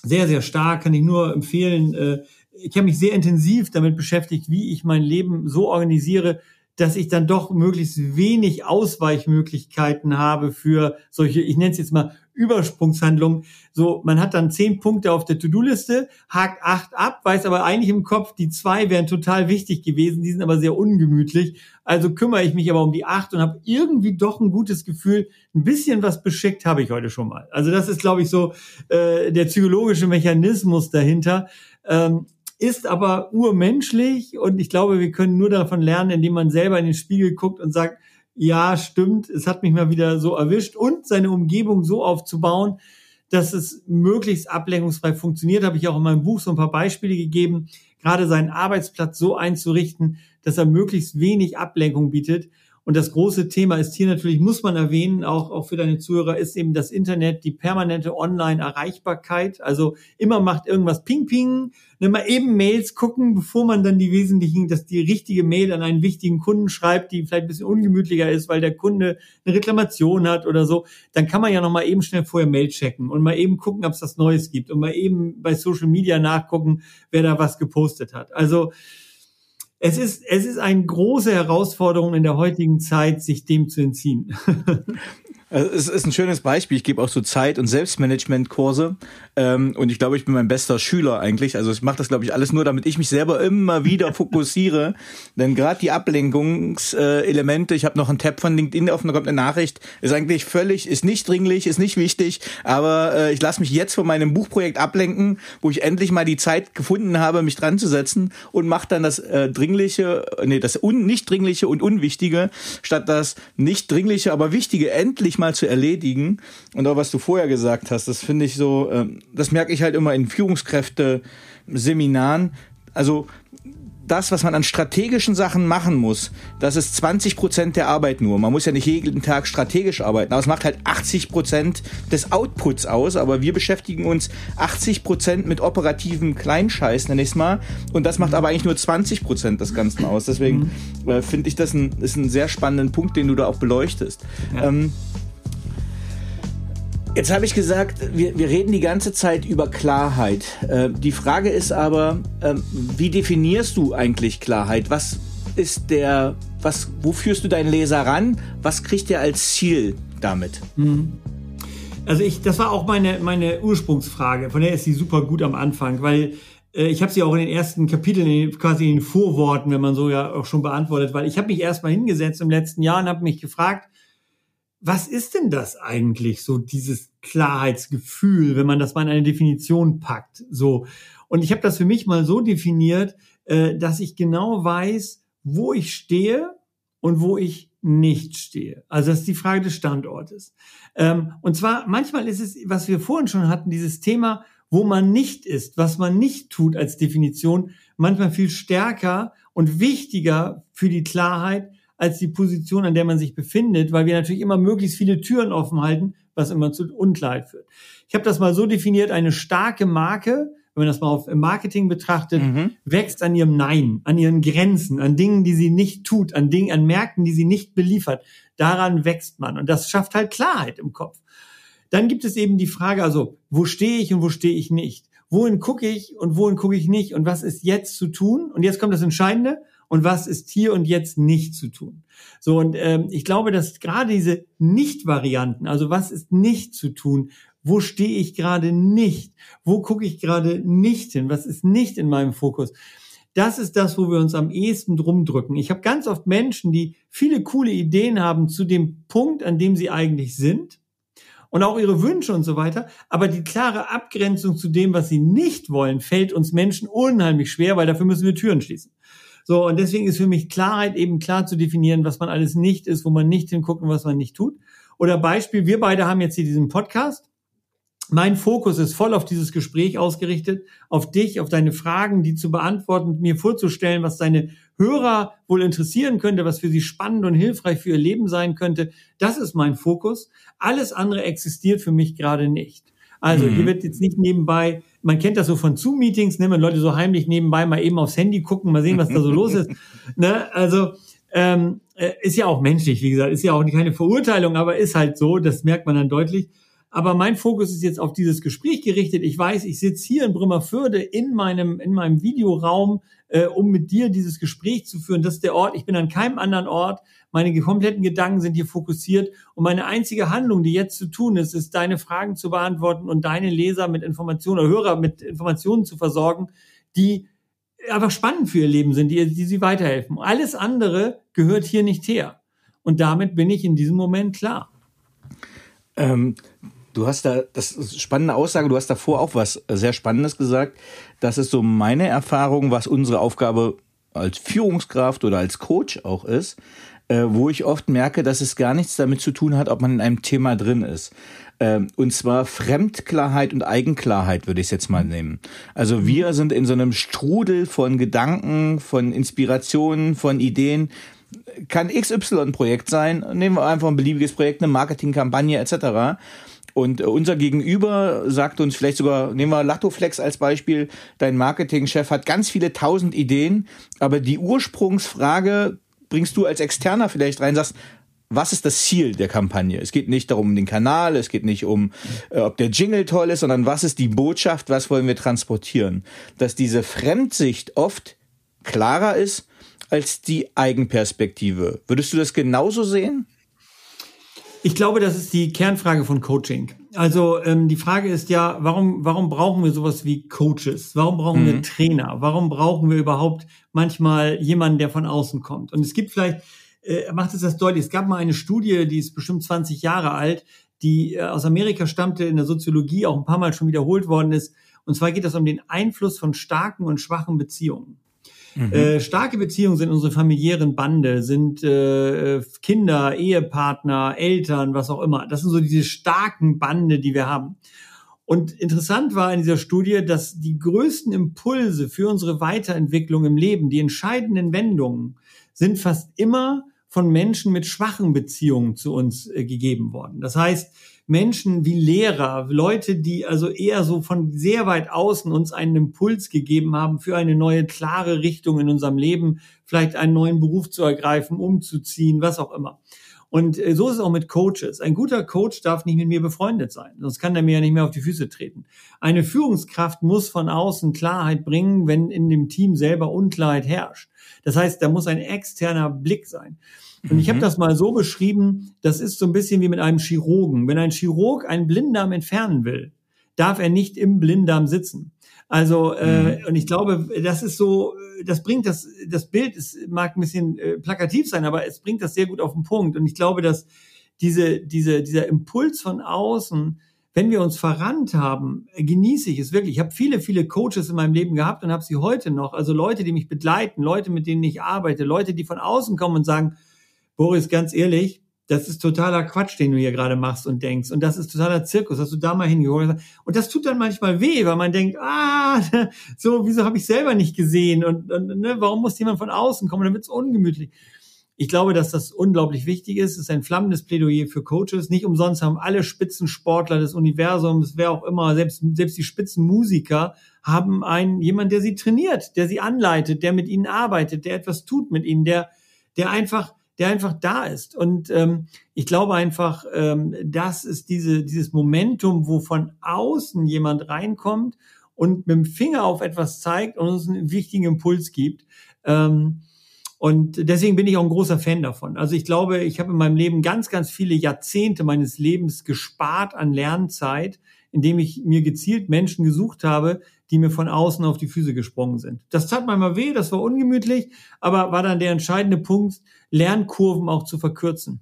B: Sehr, sehr stark, kann ich nur empfehlen. Äh, ich habe mich sehr intensiv damit beschäftigt, wie ich mein Leben so organisiere, dass ich dann doch möglichst wenig Ausweichmöglichkeiten habe für solche, ich nenne es jetzt mal Übersprungshandlungen. So, man hat dann zehn Punkte auf der To-Do-Liste, hakt acht ab, weiß aber eigentlich im Kopf, die zwei wären total wichtig gewesen, die sind aber sehr ungemütlich. Also kümmere ich mich aber um die acht und habe irgendwie doch ein gutes Gefühl, ein bisschen was beschickt habe ich heute schon mal. Also das ist, glaube ich, so äh, der psychologische Mechanismus dahinter. Ähm, ist aber urmenschlich und ich glaube, wir können nur davon lernen, indem man selber in den Spiegel guckt und sagt, ja, stimmt, es hat mich mal wieder so erwischt und seine Umgebung so aufzubauen, dass es möglichst ablenkungsfrei funktioniert, habe ich auch in meinem Buch so ein paar Beispiele gegeben, gerade seinen Arbeitsplatz so einzurichten, dass er möglichst wenig Ablenkung bietet und das große Thema ist hier natürlich, muss man erwähnen, auch, auch für deine Zuhörer, ist eben das Internet, die permanente Online-Erreichbarkeit. Also immer macht irgendwas Ping-Ping, ne, mal eben Mails gucken, bevor man dann die wesentlichen, dass die richtige Mail an einen wichtigen Kunden schreibt, die vielleicht ein bisschen ungemütlicher ist, weil der Kunde eine Reklamation hat oder so. Dann kann man ja noch mal eben schnell vorher Mail checken und mal eben gucken, ob es das Neues gibt und mal eben bei Social Media nachgucken, wer da was gepostet hat. Also es ist, es ist eine große Herausforderung in der heutigen Zeit, sich dem zu entziehen. (laughs)
C: Also es ist ein schönes Beispiel. Ich gebe auch so Zeit- und Selbstmanagement-Kurse. Ähm, und ich glaube, ich bin mein bester Schüler eigentlich. Also ich mache das, glaube ich, alles nur, damit ich mich selber immer wieder (laughs) fokussiere. Denn gerade die Ablenkungselemente, ich habe noch einen Tab von LinkedIn offen, da kommt eine Nachricht, ist eigentlich völlig, ist nicht dringlich, ist nicht wichtig, aber äh, ich lasse mich jetzt von meinem Buchprojekt ablenken, wo ich endlich mal die Zeit gefunden habe, mich dran zu setzen und mache dann das äh, Dringliche, nee, das un nicht Dringliche und Unwichtige, statt das nicht Dringliche, aber Wichtige endlich mal zu erledigen. Und auch was du vorher gesagt hast, das finde ich so, ähm, das merke ich halt immer in Führungskräfte-Seminaren. Also das, was man an strategischen Sachen machen muss, das ist 20 Prozent der Arbeit nur. Man muss ja nicht jeden Tag strategisch arbeiten, aber es macht halt 80 Prozent des Outputs aus. Aber wir beschäftigen uns 80 Prozent mit operativen Kleinscheiß, nenne ich es mal. Und das macht aber eigentlich nur 20 Prozent des Ganzen aus. Deswegen mhm. äh, finde ich das ein, ist ein sehr spannenden Punkt, den du da auch beleuchtest. Ja. Ähm, Jetzt habe ich gesagt, wir, wir reden die ganze Zeit über Klarheit. Äh, die Frage ist aber, äh, wie definierst du eigentlich Klarheit? Was ist der, was, wo führst du deinen Leser ran? Was kriegt er als Ziel damit? Mhm.
B: Also ich, das war auch meine, meine Ursprungsfrage, von der ist sie super gut am Anfang, weil äh, ich habe sie auch in den ersten Kapiteln, quasi in den Vorworten, wenn man so ja auch schon beantwortet, weil ich habe mich erstmal hingesetzt im letzten Jahr und habe mich gefragt, was ist denn das eigentlich, so dieses Klarheitsgefühl, wenn man das mal in eine Definition packt? So. Und ich habe das für mich mal so definiert, äh, dass ich genau weiß, wo ich stehe und wo ich nicht stehe. Also das ist die Frage des Standortes. Ähm, und zwar manchmal ist es, was wir vorhin schon hatten, dieses Thema, wo man nicht ist, was man nicht tut als Definition, manchmal viel stärker und wichtiger für die Klarheit, als die Position, an der man sich befindet, weil wir natürlich immer möglichst viele Türen offen halten, was immer zu Unklarheit führt. Ich habe das mal so definiert, eine starke Marke, wenn man das mal auf Marketing betrachtet, mhm. wächst an ihrem Nein, an ihren Grenzen, an Dingen, die sie nicht tut, an Dingen, an Märkten, die sie nicht beliefert. Daran wächst man. Und das schafft halt Klarheit im Kopf. Dann gibt es eben die Frage, also, wo stehe ich und wo stehe ich nicht? Wohin gucke ich und wohin gucke ich nicht? Und was ist jetzt zu tun? Und jetzt kommt das Entscheidende und was ist hier und jetzt nicht zu tun. So, und ähm, ich glaube, dass gerade diese Nicht-Varianten, also was ist nicht zu tun, wo stehe ich gerade nicht, wo gucke ich gerade nicht hin, was ist nicht in meinem Fokus, das ist das, wo wir uns am ehesten drum drücken. Ich habe ganz oft Menschen, die viele coole Ideen haben zu dem Punkt, an dem sie eigentlich sind und auch ihre Wünsche und so weiter. Aber die klare Abgrenzung zu dem, was sie nicht wollen, fällt uns Menschen unheimlich schwer, weil dafür müssen wir Türen schließen. So, und deswegen ist für mich Klarheit eben klar zu definieren, was man alles nicht ist, wo man nicht hinguckt und was man nicht tut. Oder Beispiel, wir beide haben jetzt hier diesen Podcast. Mein Fokus ist voll auf dieses Gespräch ausgerichtet, auf dich, auf deine Fragen, die zu beantworten, mir vorzustellen, was deine Hörer wohl interessieren könnte, was für sie spannend und hilfreich für ihr Leben sein könnte. Das ist mein Fokus. Alles andere existiert für mich gerade nicht. Also mhm. hier wird jetzt nicht nebenbei, man kennt das so von Zoom-Meetings, ne, wenn Leute so heimlich nebenbei mal eben aufs Handy gucken, mal sehen, was da so los ist. (laughs) Ne? Also ähm, äh, ist ja auch menschlich, wie gesagt, ist ja auch keine Verurteilung, aber ist halt so, das merkt man dann deutlich. Aber mein Fokus ist jetzt auf dieses Gespräch gerichtet. Ich weiß, ich sitze hier in Bremerförde in meinem, in meinem Videoraum, äh, um mit dir dieses Gespräch zu führen. Das ist der Ort. Ich bin an keinem anderen Ort. Meine kompletten Gedanken sind hier fokussiert. Und meine einzige Handlung, die jetzt zu tun ist, ist, deine Fragen zu beantworten und deine Leser mit Informationen oder Hörer mit Informationen zu versorgen, die einfach spannend für ihr Leben sind, die, die sie weiterhelfen. Alles andere gehört hier nicht her. Und damit bin ich in diesem Moment klar.
C: Ähm, Du hast da, das ist spannende Aussage, du hast davor auch was sehr Spannendes gesagt. Das ist so meine Erfahrung, was unsere Aufgabe als Führungskraft oder als Coach auch ist, äh, wo ich oft merke, dass es gar nichts damit zu tun hat, ob man in einem Thema drin ist. Ähm, und zwar Fremdklarheit und Eigenklarheit würde ich es jetzt mal nehmen. Also wir sind in so einem Strudel von Gedanken, von Inspirationen, von Ideen, kann XY-Projekt sein, nehmen wir einfach ein beliebiges Projekt, eine Marketingkampagne etc. Und äh, unser Gegenüber sagt uns vielleicht sogar, nehmen wir Lattoflex als Beispiel, dein Marketingchef hat ganz viele tausend Ideen, aber die Ursprungsfrage bringst du als Externer vielleicht rein, sagst, was ist das Ziel der Kampagne? Es geht nicht darum, den Kanal, es geht nicht um, äh, ob der Jingle toll ist, sondern was ist die Botschaft, was wollen wir transportieren? Dass diese Fremdsicht oft klarer ist als die Eigenperspektive. Würdest du das genauso sehen?
B: Ich glaube, das ist die Kernfrage von Coaching. Also ähm, die Frage ist ja, warum, warum brauchen wir sowas wie Coaches? Warum brauchen mhm. wir Trainer? Warum brauchen wir überhaupt manchmal jemanden, der von außen kommt? Und es gibt vielleicht, äh, macht es das deutlich, es gab mal eine Studie, die ist bestimmt 20 Jahre alt, die äh, aus Amerika stammte, in der Soziologie auch ein paar Mal schon wiederholt worden ist. Und zwar geht es um den Einfluss von starken und schwachen Beziehungen. Mhm. Äh, starke Beziehungen sind unsere familiären Bande, sind äh, Kinder, Ehepartner, Eltern, was auch immer. Das sind so diese starken Bande, die wir haben. Und interessant war in dieser Studie, dass die größten Impulse für unsere Weiterentwicklung im Leben, die entscheidenden Wendungen, sind fast immer von Menschen mit schwachen Beziehungen zu uns äh, gegeben worden. Das heißt, Menschen wie Lehrer, Leute, die also eher so von sehr weit außen uns einen Impuls gegeben haben für eine neue, klare Richtung in unserem Leben, vielleicht einen neuen Beruf zu ergreifen, umzuziehen, was auch immer. Und äh, so ist es auch mit Coaches. Ein guter Coach darf nicht mit mir befreundet sein, sonst kann er mir ja nicht mehr auf die Füße treten. Eine Führungskraft muss von außen Klarheit bringen, wenn in dem Team selber Unklarheit herrscht. Das heißt, da muss ein externer Blick sein. Und ich habe mhm. das mal so beschrieben, das ist so ein bisschen wie mit einem Chirurgen. Wenn ein Chirurg einen Blinddarm entfernen will, darf er nicht im Blinddarm sitzen. Also, äh, mhm. und ich glaube, das ist so, das bringt das, das Bild, es mag ein bisschen äh, plakativ sein, aber es bringt das sehr gut auf den Punkt. Und ich glaube, dass diese, diese, dieser Impuls von außen, wenn wir uns verrannt haben, genieße ich es wirklich. Ich habe viele, viele Coaches in meinem Leben gehabt und habe sie heute noch. Also Leute, die mich begleiten, Leute, mit denen ich arbeite, Leute, die von außen kommen und sagen, Boris, ganz ehrlich, das ist totaler Quatsch, den du hier gerade machst und denkst. Und das ist totaler Zirkus, dass du da mal hingeholt Und das tut dann manchmal weh, weil man denkt, ah, (laughs) so, wieso habe ich selber nicht gesehen? Und, und ne, warum muss jemand von außen kommen? Dann wird es ungemütlich. Ich glaube, dass das unglaublich wichtig ist. Es ist ein flammendes Plädoyer für Coaches. Nicht umsonst haben alle Spitzensportler des Universums, wer auch immer, selbst, selbst die Spitzenmusiker haben einen, jemand, der sie trainiert, der sie anleitet, der mit ihnen arbeitet, der etwas tut mit ihnen, der, der einfach der einfach da ist. Und ähm, ich glaube einfach, ähm, das ist diese, dieses Momentum, wo von außen jemand reinkommt und mit dem Finger auf etwas zeigt und uns einen wichtigen Impuls gibt. Ähm, und deswegen bin ich auch ein großer Fan davon. Also ich glaube, ich habe in meinem Leben ganz, ganz viele Jahrzehnte meines Lebens gespart an Lernzeit, indem ich mir gezielt Menschen gesucht habe, die mir von außen auf die Füße gesprungen sind. Das tat manchmal weh, das war ungemütlich, aber war dann der entscheidende Punkt, Lernkurven auch zu verkürzen.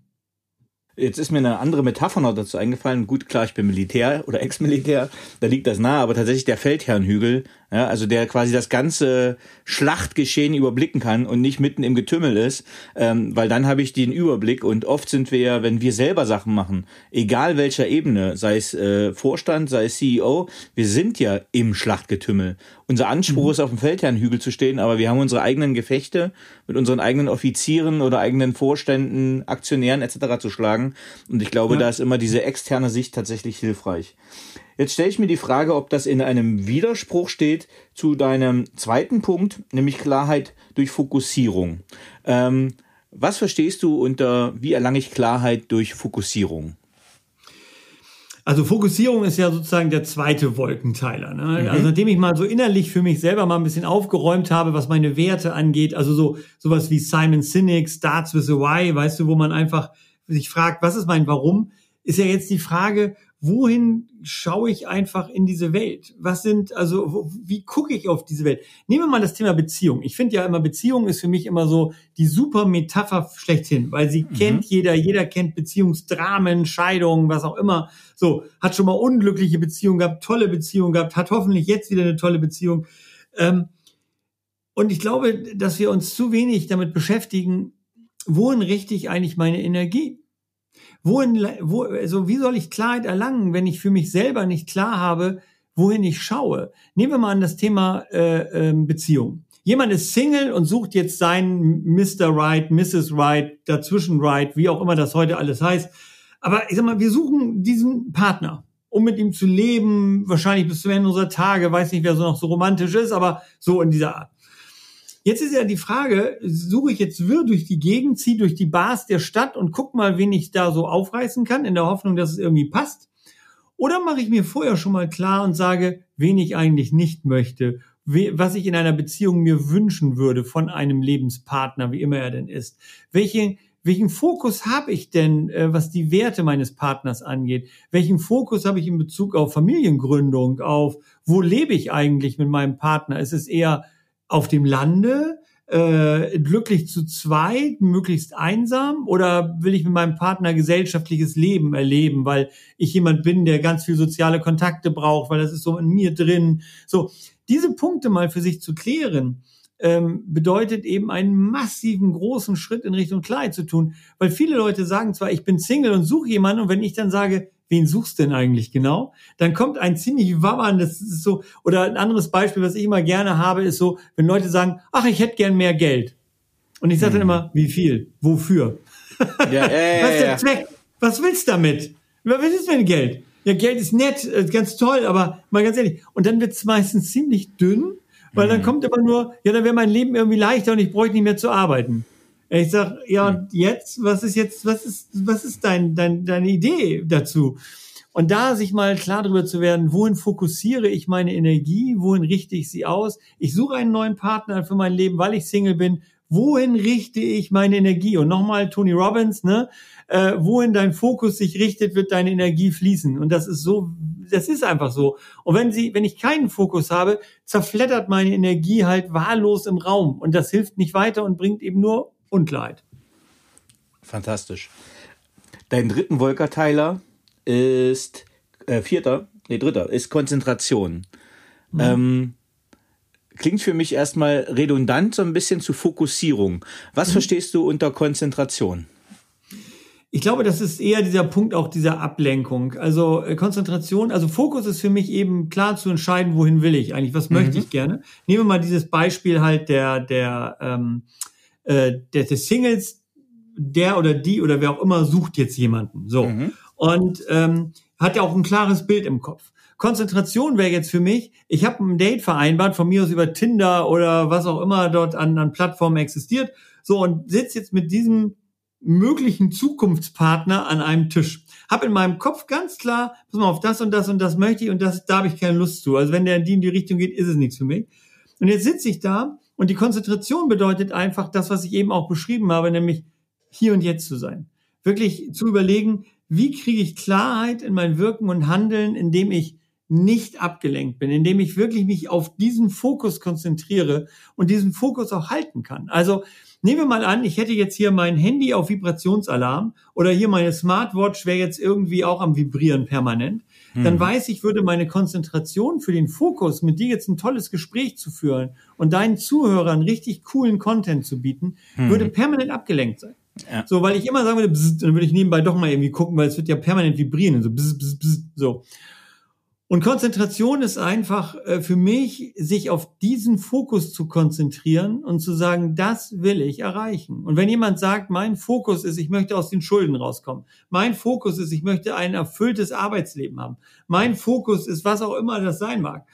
C: Jetzt ist mir eine andere Metapher noch dazu eingefallen. Gut, klar, ich bin Militär oder Ex-Militär, da liegt das nahe, aber tatsächlich der Feldherrnhügel, ja, also der quasi das ganze Schlachtgeschehen überblicken kann und nicht mitten im Getümmel ist, ähm, weil dann habe ich den Überblick und oft sind wir ja, wenn wir selber Sachen machen, egal welcher Ebene, sei es äh, Vorstand, sei es CEO, wir sind ja im Schlachtgetümmel. Unser Anspruch mhm. ist, auf dem Feldherrnhügel zu stehen, aber wir haben unsere eigenen Gefechte mit unseren eigenen Offizieren oder eigenen Vorständen, Aktionären etc. zu schlagen und ich glaube, ja. da ist immer diese externe Sicht tatsächlich hilfreich. Jetzt stelle ich mir die Frage, ob das in einem Widerspruch steht zu deinem zweiten Punkt, nämlich Klarheit durch Fokussierung. Ähm, was verstehst du unter, wie erlange ich Klarheit durch Fokussierung?
B: Also Fokussierung ist ja sozusagen der zweite Wolkenteiler. Ne? Mhm. Also nachdem ich mal so innerlich für mich selber mal ein bisschen aufgeräumt habe, was meine Werte angeht, also so sowas wie Simon Sinek, Starts with a Why, weißt du, wo man einfach sich fragt, was ist mein Warum, ist ja jetzt die Frage, wohin schaue ich einfach in diese Welt? Was sind, also, wo, wie gucke ich auf diese Welt? Nehmen wir mal das Thema Beziehung. Ich finde ja immer, Beziehung ist für mich immer so die super Metapher schlechthin, weil sie mhm. kennt jeder, jeder kennt Beziehungsdramen, Scheidungen, was auch immer. So, hat schon mal unglückliche Beziehungen gehabt, tolle Beziehungen gehabt, hat hoffentlich jetzt wieder eine tolle Beziehung. Ähm, und ich glaube, dass wir uns zu wenig damit beschäftigen, wohin richte ich eigentlich meine Energie? Wohin, wo, also wie soll ich Klarheit erlangen, wenn ich für mich selber nicht klar habe, wohin ich schaue? Nehmen wir mal an das Thema äh, äh, Beziehung. Jemand ist Single und sucht jetzt seinen Mr. Right, Mrs. Right, dazwischen Right, wie auch immer das heute alles heißt. Aber ich sag mal, wir suchen diesen Partner, um mit ihm zu leben, wahrscheinlich bis zum Ende unserer Tage, weiß nicht, wer so noch so romantisch ist, aber so in dieser Art. Jetzt ist ja die Frage, suche ich jetzt wirr durch die Gegend, ziehe durch die Bars der Stadt und guck mal, wen ich da so aufreißen kann, in der Hoffnung, dass es irgendwie passt? Oder mache ich mir vorher schon mal klar und sage, wen ich eigentlich nicht möchte, was ich in einer Beziehung mir wünschen würde von einem Lebenspartner, wie immer er denn ist? Welche, welchen Fokus habe ich denn, äh, was die Werte meines Partners angeht? Welchen Fokus habe ich in Bezug auf Familiengründung, auf wo lebe ich eigentlich mit meinem Partner? Ist es eher auf dem Lande, äh, glücklich zu zweit, möglichst einsam? Oder will ich mit meinem Partner gesellschaftliches Leben erleben, weil ich jemand bin, der ganz viel soziale Kontakte braucht, weil das ist so in mir drin. So, diese Punkte mal für sich zu klären, ähm, bedeutet eben einen massiven großen Schritt in Richtung Klarheit zu tun. Weil viele Leute sagen zwar, ich bin Single und suche jemanden und wenn ich dann sage, wen suchst du denn eigentlich genau? Dann kommt ein ziemlich wabberndes, das ist so, oder ein anderes Beispiel, was ich immer gerne habe, ist so, wenn Leute sagen, ach, ich hätte gern mehr Geld. Und ich sage dann mhm. immer, wie viel? Wofür? Ja, äh, Was ist der Zweck? Was willst du damit? Was ist denn Geld? Ja, Geld ist nett, ist ganz toll, aber mal ganz ehrlich. Und dann wird es meistens ziemlich dünn, weil mhm. dann kommt immer nur, ja, dann wäre mein Leben irgendwie leichter und ich bräuchte nicht mehr zu arbeiten. Ich sag, ja, und jetzt, was ist jetzt, was ist, was ist dein, dein, deine Idee dazu? Und da sich mal klar darüber zu werden, wohin fokussiere ich meine Energie, wohin richte ich sie aus? Ich suche einen neuen Partner für mein Leben, weil ich Single bin. Wohin richte ich meine Energie? Und nochmal Tony Robbins, ne? Äh, wohin dein Fokus sich richtet, wird deine Energie fließen. Und das ist so, das ist einfach so. Und wenn sie, wenn ich keinen Fokus habe, zerflettert meine Energie halt wahllos im Raum. Und das hilft nicht weiter und bringt eben nur Unklarheit.
C: Fantastisch. Dein dritten Wolkerteiler ist äh, vierter, nee, dritter, ist Konzentration. Mhm. Ähm, klingt für mich erstmal redundant, so ein bisschen zu Fokussierung. Was mhm. verstehst du unter Konzentration?
B: Ich glaube, das ist eher dieser Punkt auch dieser Ablenkung. Also äh, Konzentration, also Fokus ist für mich eben klar zu entscheiden, wohin will ich eigentlich, was mhm. möchte ich gerne. Nehmen wir mal dieses Beispiel halt der, der, ähm, äh, der, des Singles, der oder die oder wer auch immer sucht jetzt jemanden. So. Mhm. Und ähm, hat ja auch ein klares Bild im Kopf. Konzentration wäre jetzt für mich, ich habe ein Date vereinbart, von mir aus über Tinder oder was auch immer dort an, an Plattformen existiert. So, und sitze jetzt mit diesem möglichen Zukunftspartner an einem Tisch. Hab in meinem Kopf ganz klar, pass mal auf, das und das und das möchte ich und das, da habe ich keine Lust zu. Also wenn der in die in die Richtung geht, ist es nichts für mich. Und jetzt sitze ich da und die Konzentration bedeutet einfach das, was ich eben auch beschrieben habe, nämlich hier und jetzt zu sein. Wirklich zu überlegen, wie kriege ich Klarheit in mein Wirken und Handeln, indem ich nicht abgelenkt bin, indem ich wirklich mich auf diesen Fokus konzentriere und diesen Fokus auch halten kann. Also nehmen wir mal an, ich hätte jetzt hier mein Handy auf Vibrationsalarm oder hier meine Smartwatch wäre jetzt irgendwie auch am Vibrieren permanent. Hm. Dann weiß ich, würde meine Konzentration für den Fokus, mit dir jetzt ein tolles Gespräch zu führen und deinen Zuhörern richtig coolen Content zu bieten, hm. würde permanent abgelenkt sein. Ja. So, weil ich immer sagen würde, bzz, dann würde ich nebenbei doch mal irgendwie gucken, weil es wird ja permanent vibrieren, so, bzz, bzz, bzz, so. Und Konzentration ist einfach äh, für mich, sich auf diesen Fokus zu konzentrieren und zu sagen, das will ich erreichen. Und wenn jemand sagt, mein Fokus ist, ich möchte aus den Schulden rauskommen, mein Fokus ist, ich möchte ein erfülltes Arbeitsleben haben, mein Fokus ist, was auch immer das sein mag,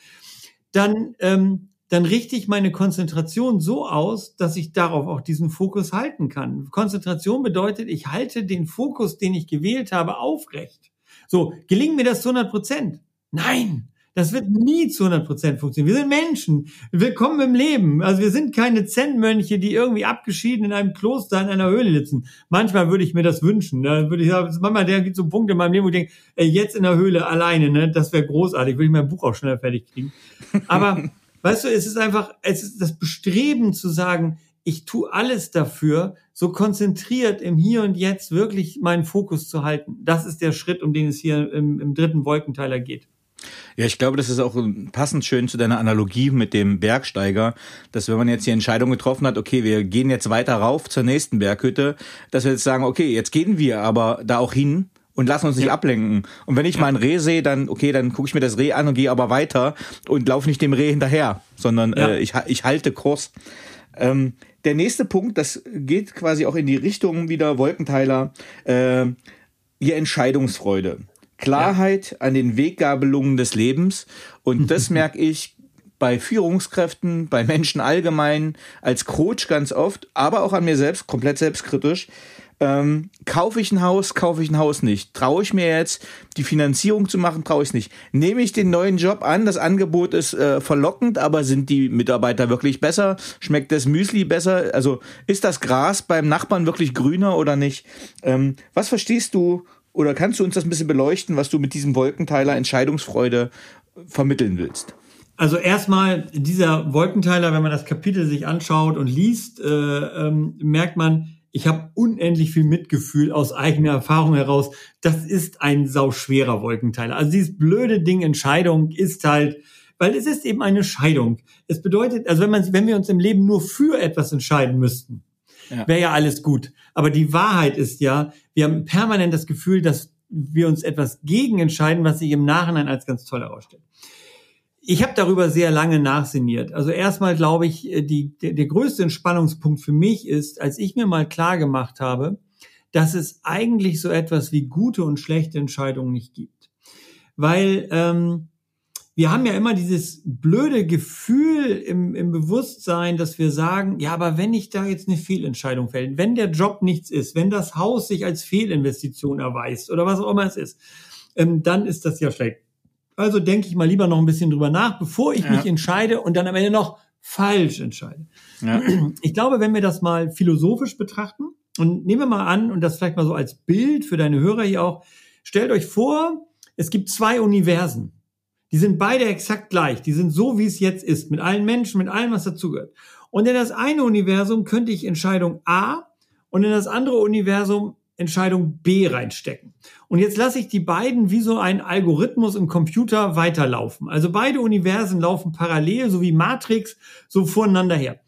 B: dann, ähm, dann richte ich meine Konzentration so aus, dass ich darauf auch diesen Fokus halten kann. Konzentration bedeutet, ich halte den Fokus, den ich gewählt habe, aufrecht. So, gelingen mir das zu 100 Prozent? Nein, das wird nie zu 100 Prozent funktionieren. Wir sind Menschen. Willkommen im Leben. Also wir sind keine Zen-Mönche, die irgendwie abgeschieden in einem Kloster in einer Höhle sitzen. Manchmal würde ich mir das wünschen. Da würde ich sagen, manchmal der gibt so Punkte in meinem Leben, wo ich denke, ey, jetzt in der Höhle alleine, ne, das wäre großartig. Würde ich mein Buch auch schneller fertig kriegen. Aber (laughs) weißt du, es ist einfach, es ist das Bestreben zu sagen, ich tue alles dafür, so konzentriert im Hier und Jetzt wirklich meinen Fokus zu halten. Das ist der Schritt, um den es hier im, im dritten Wolkenteiler geht.
C: Ja, ich glaube, das ist auch passend schön zu deiner Analogie mit dem Bergsteiger, dass wenn man jetzt die Entscheidung getroffen hat, okay, wir gehen jetzt weiter rauf zur nächsten Berghütte, dass wir jetzt sagen, okay, jetzt gehen wir aber da auch hin und lassen uns nicht ja. ablenken. Und wenn ich ja. mal ein Reh sehe, dann okay, dann gucke ich mir das Reh an und gehe aber weiter und laufe nicht dem Reh hinterher, sondern ja. äh, ich, ich halte Kurs. Ähm, der nächste Punkt, das geht quasi auch in die Richtung wieder Wolkenteiler, äh, ihr Entscheidungsfreude. Klarheit ja. an den Weggabelungen des Lebens. Und (laughs) das merke ich bei Führungskräften, bei Menschen allgemein, als Coach ganz oft, aber auch an mir selbst, komplett selbstkritisch. Ähm, kaufe ich ein Haus, kaufe ich ein Haus nicht? Traue ich mir jetzt, die Finanzierung zu machen, traue ich es nicht? Nehme ich den neuen Job an, das Angebot ist äh, verlockend, aber sind die Mitarbeiter wirklich besser? Schmeckt das Müsli besser? Also ist das Gras beim Nachbarn wirklich grüner oder nicht? Ähm, was verstehst du oder kannst du uns das ein bisschen beleuchten, was du mit diesem Wolkenteiler Entscheidungsfreude vermitteln willst?
B: Also erstmal dieser Wolkenteiler, wenn man das Kapitel sich anschaut und liest, äh, ähm, merkt man, ich habe unendlich viel Mitgefühl aus eigener Erfahrung heraus. Das ist ein sauschwerer Wolkenteiler. Also dieses blöde Ding Entscheidung ist halt, weil es ist eben eine Scheidung. Es bedeutet, also wenn man, wenn wir uns im Leben nur für etwas entscheiden müssten, ja. wäre ja alles gut. Aber die Wahrheit ist ja, wir haben permanent das Gefühl, dass wir uns etwas gegen entscheiden, was sich im Nachhinein als ganz toll herausstellt. Ich habe darüber sehr lange nachsiniert. Also erstmal glaube ich, äh, die, der, der größte Entspannungspunkt für mich ist, als ich mir mal klar gemacht habe, dass es eigentlich so etwas wie gute und schlechte Entscheidungen nicht gibt. Weil ähm, wir haben ja immer dieses blöde Gefühl im, im Bewusstsein, dass wir sagen, ja, aber wenn ich da jetzt eine Fehlentscheidung fällt, wenn der Job nichts ist, wenn das Haus sich als Fehlinvestition erweist oder was auch immer es ist, ähm, dann ist das ja schlecht. Also denke ich mal lieber noch ein bisschen drüber nach, bevor ich ja. mich entscheide und dann am Ende noch falsch entscheide. Ja. Ich glaube, wenn wir das mal philosophisch betrachten und nehmen wir mal an und das vielleicht mal so als Bild für deine Hörer hier auch, stellt euch vor, es gibt zwei Universen. Die sind beide exakt gleich. Die sind so, wie es jetzt ist, mit allen Menschen, mit allem, was dazugehört. Und in das eine Universum könnte ich Entscheidung A und in das andere Universum Entscheidung B reinstecken. Und jetzt lasse ich die beiden wie so ein Algorithmus im Computer weiterlaufen. Also beide Universen laufen parallel, so wie Matrix, so voreinander her.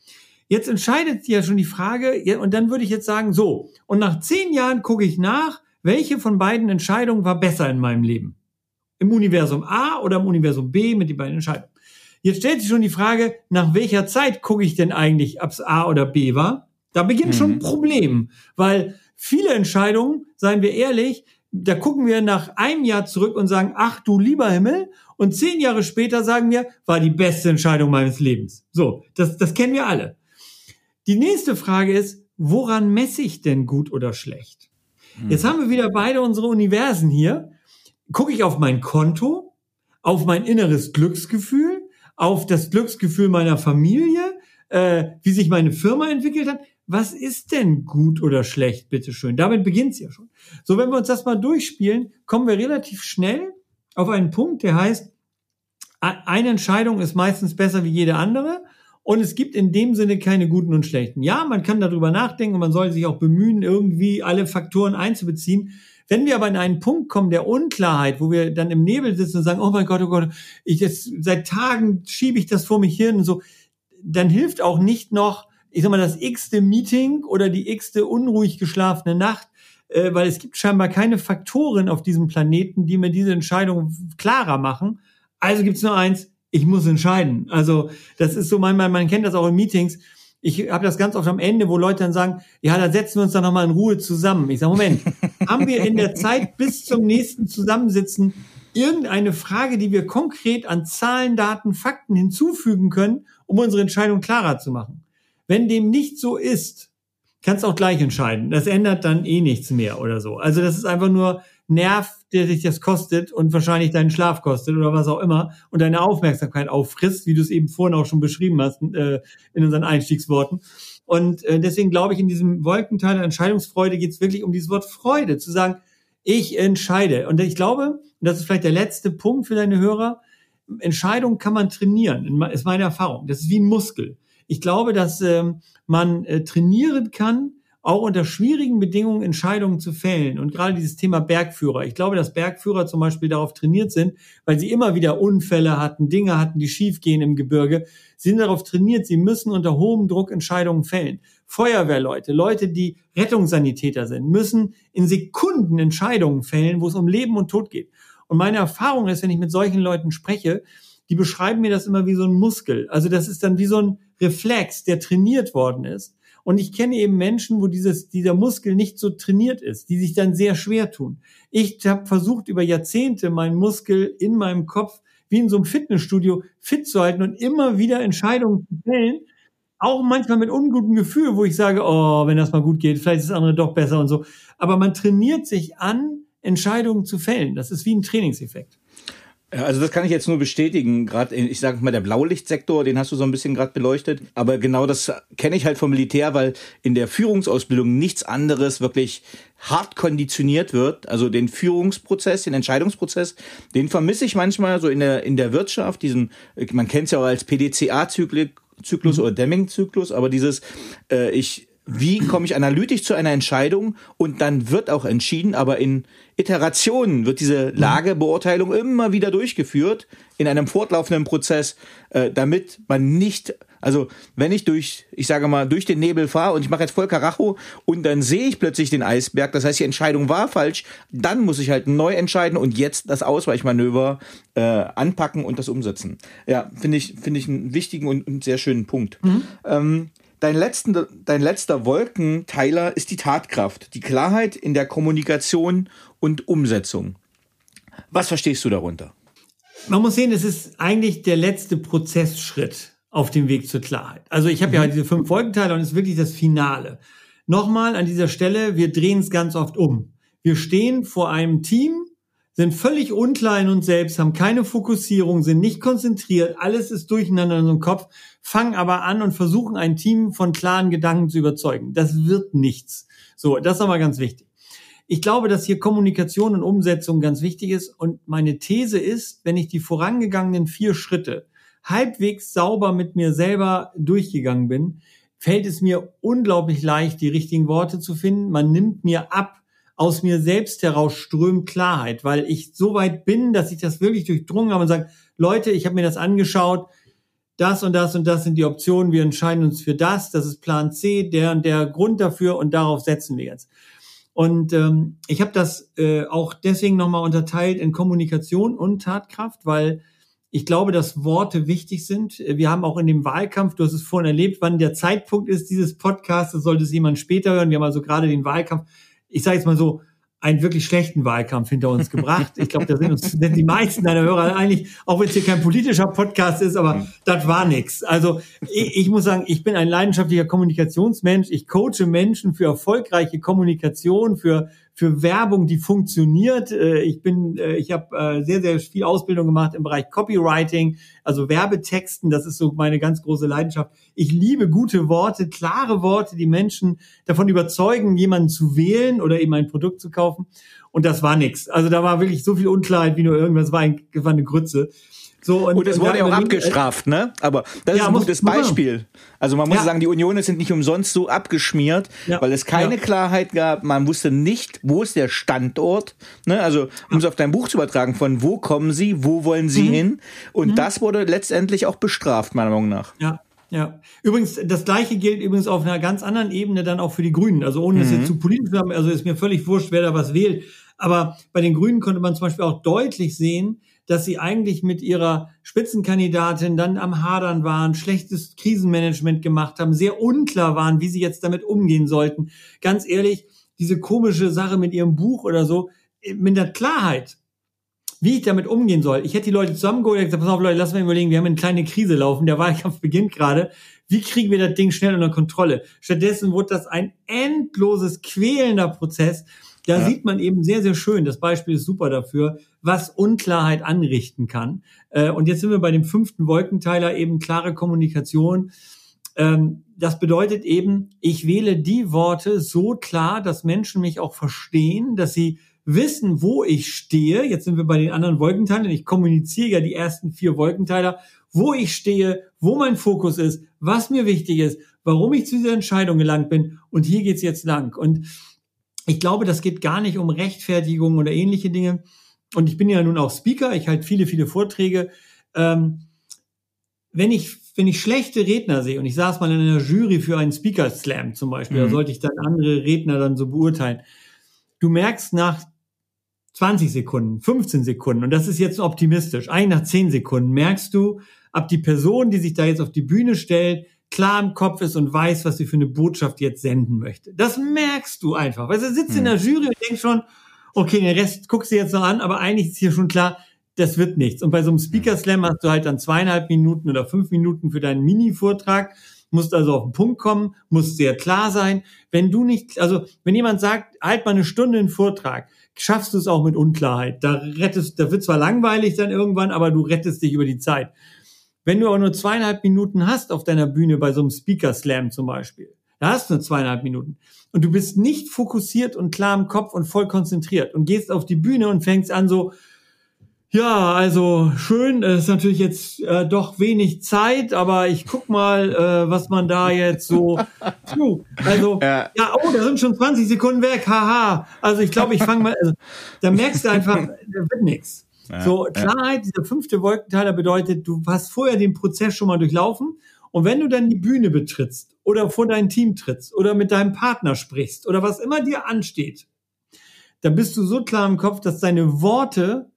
B: Jetzt entscheidet sich ja schon die Frage, und dann würde ich jetzt sagen, so, und nach zehn Jahren gucke ich nach, welche von beiden Entscheidungen war besser in meinem Leben? Im Universum A oder im Universum B mit den beiden Entscheidungen. Jetzt stellt sich schon die Frage, nach welcher Zeit gucke ich denn eigentlich, ob es A oder B war? Da beginnt mhm. schon ein Problem, weil viele Entscheidungen, seien wir ehrlich, da gucken wir nach einem Jahr zurück und sagen, ach du lieber Himmel, und zehn Jahre später sagen wir, war die beste Entscheidung meines Lebens. So, das, das kennen wir alle. Die nächste Frage ist, woran messe ich denn gut oder schlecht? Hm. Jetzt haben wir wieder beide unsere Universen hier. Gucke ich auf mein Konto, auf mein inneres Glücksgefühl, auf das Glücksgefühl meiner Familie, äh, wie sich meine Firma entwickelt hat was ist denn gut oder schlecht, bitteschön? Damit beginnt's ja schon. So, wenn wir uns das mal durchspielen, kommen wir relativ schnell auf einen Punkt, der heißt, eine Entscheidung ist meistens besser wie jede andere und es gibt in dem Sinne keine guten und schlechten. Ja, man kann darüber nachdenken und man soll sich auch bemühen, irgendwie alle Faktoren einzubeziehen. Wenn wir aber in einen Punkt kommen der Unklarheit, wo wir dann im Nebel sitzen und sagen, oh mein Gott, oh Gott, ich jetzt seit Tagen schiebe ich das vor mich hin und so, dann hilft auch nicht noch ich sag mal, das x-te Meeting oder die x-te unruhig geschlafene Nacht, äh, weil es gibt scheinbar keine Faktoren auf diesem Planeten, die mir diese Entscheidung klarer machen. Also gibt's nur eins, ich muss entscheiden. Also das ist so manchmal, man kennt das auch in Meetings. Ich habe das ganz oft am Ende, wo Leute dann sagen, ja, da setzen wir uns dann nochmal in Ruhe zusammen. Ich sage, Moment, (laughs) haben wir in der Zeit bis zum nächsten Zusammensitzen irgendeine Frage, die wir konkret an Zahlen, Daten, Fakten hinzufügen können, um unsere Entscheidung klarer zu machen? Wenn dem nicht so ist, kannst du auch gleich entscheiden. Das ändert dann eh nichts mehr oder so. Also das ist einfach nur Nerv, der sich das kostet und wahrscheinlich deinen Schlaf kostet oder was auch immer und deine Aufmerksamkeit auffrisst, wie du es eben vorhin auch schon beschrieben hast äh, in unseren Einstiegsworten. Und äh, deswegen glaube ich, in diesem Wolkenteil der Entscheidungsfreude geht es wirklich um dieses Wort Freude, zu sagen, ich entscheide. Und ich glaube, und das ist vielleicht der letzte Punkt für deine Hörer, Entscheidungen kann man trainieren, ist meine Erfahrung. Das ist wie ein Muskel. Ich glaube, dass ähm, man äh, trainieren kann, auch unter schwierigen Bedingungen Entscheidungen zu fällen. Und gerade dieses Thema Bergführer. Ich glaube, dass Bergführer zum Beispiel darauf trainiert sind, weil sie immer wieder Unfälle hatten, Dinge hatten, die schiefgehen im Gebirge, Sie sind darauf trainiert, sie müssen unter hohem Druck Entscheidungen fällen. Feuerwehrleute, Leute, die Rettungssanitäter sind, müssen in Sekunden Entscheidungen fällen, wo es um Leben und Tod geht. Und meine Erfahrung ist, wenn ich mit solchen Leuten spreche, die beschreiben mir das immer wie so ein Muskel. Also das ist dann wie so ein Reflex, der trainiert worden ist. Und ich kenne eben Menschen, wo dieses, dieser Muskel nicht so trainiert ist, die sich dann sehr schwer tun. Ich habe versucht, über Jahrzehnte meinen Muskel in meinem Kopf wie in so einem Fitnessstudio fit zu halten und immer wieder Entscheidungen zu fällen, auch manchmal mit ungutem Gefühl, wo ich sage, oh, wenn das mal gut geht, vielleicht ist das andere doch besser und so. Aber man trainiert sich an, Entscheidungen zu fällen. Das ist wie ein Trainingseffekt.
C: Also das kann ich jetzt nur bestätigen. Gerade, ich sage mal, der Blaulichtsektor, den hast du so ein bisschen gerade beleuchtet. Aber genau das kenne ich halt vom Militär, weil in der Führungsausbildung nichts anderes wirklich hart konditioniert wird. Also den Führungsprozess, den Entscheidungsprozess, den vermisse ich manchmal so in der in der Wirtschaft. Diesen, man kennt es ja auch als PDCA-Zyklus mhm. oder Deming-Zyklus, aber dieses, äh, ich wie komme ich analytisch zu einer Entscheidung und dann wird auch entschieden, aber in Iterationen wird diese Lagebeurteilung immer wieder durchgeführt in einem fortlaufenden Prozess, äh, damit man nicht, also wenn ich durch, ich sage mal, durch den Nebel fahre und ich mache jetzt voll Karacho und dann sehe ich plötzlich den Eisberg, das heißt die Entscheidung war falsch, dann muss ich halt neu entscheiden und jetzt das Ausweichmanöver äh, anpacken und das umsetzen. Ja, finde ich, finde ich einen wichtigen und, und sehr schönen Punkt. Mhm. Ähm, Dein, letzten, dein letzter Wolkenteiler ist die Tatkraft, die Klarheit in der Kommunikation und Umsetzung. Was verstehst du darunter?
B: Man muss sehen, es ist eigentlich der letzte Prozessschritt auf dem Weg zur Klarheit. Also ich habe mhm. ja diese fünf Wolkenteiler und es ist wirklich das Finale. Nochmal an dieser Stelle, wir drehen es ganz oft um. Wir stehen vor einem Team, sind völlig unklar in uns selbst, haben keine Fokussierung, sind nicht konzentriert, alles ist durcheinander in unserem Kopf, fangen aber an und versuchen ein Team von klaren Gedanken zu überzeugen. Das wird nichts. So, das ist aber ganz wichtig. Ich glaube, dass hier Kommunikation und Umsetzung ganz wichtig ist und meine These ist, wenn ich die vorangegangenen vier Schritte halbwegs sauber mit mir selber durchgegangen bin, fällt es mir unglaublich leicht, die richtigen Worte zu finden. Man nimmt mir ab, aus mir selbst heraus strömt Klarheit, weil ich so weit bin, dass ich das wirklich durchdrungen habe und sage, Leute, ich habe mir das angeschaut, das und das und das sind die Optionen, wir entscheiden uns für das, das ist Plan C, der und der Grund dafür und darauf setzen wir jetzt. Und ähm, ich habe das äh, auch deswegen nochmal unterteilt in Kommunikation und Tatkraft, weil ich glaube, dass Worte wichtig sind. Wir haben auch in dem Wahlkampf, du hast es vorhin erlebt, wann der Zeitpunkt ist dieses Podcasts, sollte es jemand später hören. Wir haben also gerade den Wahlkampf ich sage jetzt mal so, einen wirklich schlechten Wahlkampf hinter uns gebracht. Ich glaube, da sind uns sind die meisten deiner Hörer eigentlich, auch wenn es hier kein politischer Podcast ist, aber mhm. das war nix. Also ich, ich, muss sagen, ich bin ein leidenschaftlicher Kommunikationsmensch. Ich coache Menschen für erfolgreiche Kommunikation, für für Werbung, die funktioniert. Äh, ich bin, äh, ich habe äh, sehr, sehr viel Ausbildung gemacht im Bereich Copywriting, also Werbetexten. Das ist so meine ganz große Leidenschaft. Ich liebe gute Worte, klare Worte, die Menschen davon überzeugen, jemanden zu wählen oder eben ein Produkt zu kaufen. Und das war nix. Also da war wirklich so viel Unklarheit wie nur irgendwas. War, ein, war eine Grütze.
C: So, und, und es wurde ja auch abgestraft, ne? Aber das ja, ist ein gutes Beispiel. Also man muss ja. sagen, die Unionen sind nicht umsonst so abgeschmiert, ja. weil es keine Klarheit gab. Man wusste nicht, wo ist der Standort. Ne? Also um es auf dein Buch zu übertragen, von wo kommen sie, wo wollen sie mhm. hin? Und mhm. das wurde letztendlich auch bestraft, meiner Meinung nach.
B: Ja. Ja, übrigens, das gleiche gilt übrigens auf einer ganz anderen Ebene dann auch für die Grünen. Also ohne es jetzt mhm. zu politisch zu haben, also ist mir völlig wurscht, wer da was wählt. Aber bei den Grünen konnte man zum Beispiel auch deutlich sehen, dass sie eigentlich mit ihrer Spitzenkandidatin dann am Hadern waren, schlechtes Krisenmanagement gemacht haben, sehr unklar waren, wie sie jetzt damit umgehen sollten. Ganz ehrlich, diese komische Sache mit ihrem Buch oder so, mit der Klarheit, wie ich damit umgehen soll. Ich hätte die Leute zusammengeholt und gesagt, pass auf Leute, lass mal überlegen, wir haben eine kleine Krise laufen, der Wahlkampf beginnt gerade. Wie kriegen wir das Ding schnell unter Kontrolle? Stattdessen wurde das ein endloses, quälender Prozess, da ja. sieht man eben sehr, sehr schön, das Beispiel ist super dafür, was Unklarheit anrichten kann. Äh, und jetzt sind wir bei dem fünften Wolkenteiler, eben klare Kommunikation. Ähm, das bedeutet eben, ich wähle die Worte so klar, dass Menschen mich auch verstehen, dass sie wissen, wo ich stehe. Jetzt sind wir bei den anderen Wolkenteilern. Ich kommuniziere ja die ersten vier Wolkenteiler, wo ich stehe, wo mein Fokus ist, was mir wichtig ist, warum ich zu dieser Entscheidung gelangt bin. Und hier geht's jetzt lang. Und ich glaube, das geht gar nicht um Rechtfertigung oder ähnliche Dinge. Und ich bin ja nun auch Speaker, ich halte viele, viele Vorträge. Ähm, wenn ich, wenn ich schlechte Redner sehe und ich saß mal in einer Jury für einen Speaker Slam zum Beispiel, mhm. da sollte ich dann andere Redner dann so beurteilen. Du merkst nach 20 Sekunden, 15 Sekunden, und das ist jetzt optimistisch, eigentlich nach 10 Sekunden merkst du, ob die Person, die sich da jetzt auf die Bühne stellt, klar im Kopf ist und weiß, was sie für eine Botschaft jetzt senden möchte. Das merkst du einfach. Weil du sitzt hm. in der Jury und denkst schon, okay, den Rest guckst du jetzt noch an, aber eigentlich ist hier schon klar, das wird nichts. Und bei so einem Speaker Slam hast du halt dann zweieinhalb Minuten oder fünf Minuten für deinen Mini-Vortrag, musst also auf den Punkt kommen, musst sehr klar sein. Wenn du nicht, also wenn jemand sagt, halt mal eine Stunde einen Vortrag, schaffst du es auch mit Unklarheit. Da rettest, da wird zwar langweilig dann irgendwann, aber du rettest dich über die Zeit. Wenn du aber nur zweieinhalb Minuten hast auf deiner Bühne bei so einem Speaker Slam zum Beispiel, da hast du nur zweieinhalb Minuten und du bist nicht fokussiert und klar im Kopf und voll konzentriert und gehst auf die Bühne und fängst an so, Ja, also schön. Es ist natürlich jetzt äh, doch wenig Zeit, aber ich guck mal, äh, was man da jetzt so. (laughs) Puh, also ja. ja, oh, da sind schon 20 Sekunden weg. Haha. Also ich glaube, ich fange mal. Also, da merkst du einfach, da wird nichts. Ja, so Klarheit. Ja. Dieser fünfte Wolkenteiler bedeutet, du hast vorher den Prozess schon mal durchlaufen und wenn du dann die Bühne betrittst oder vor dein Team trittst oder mit deinem Partner sprichst oder was immer dir ansteht, dann bist du so klar im Kopf, dass deine Worte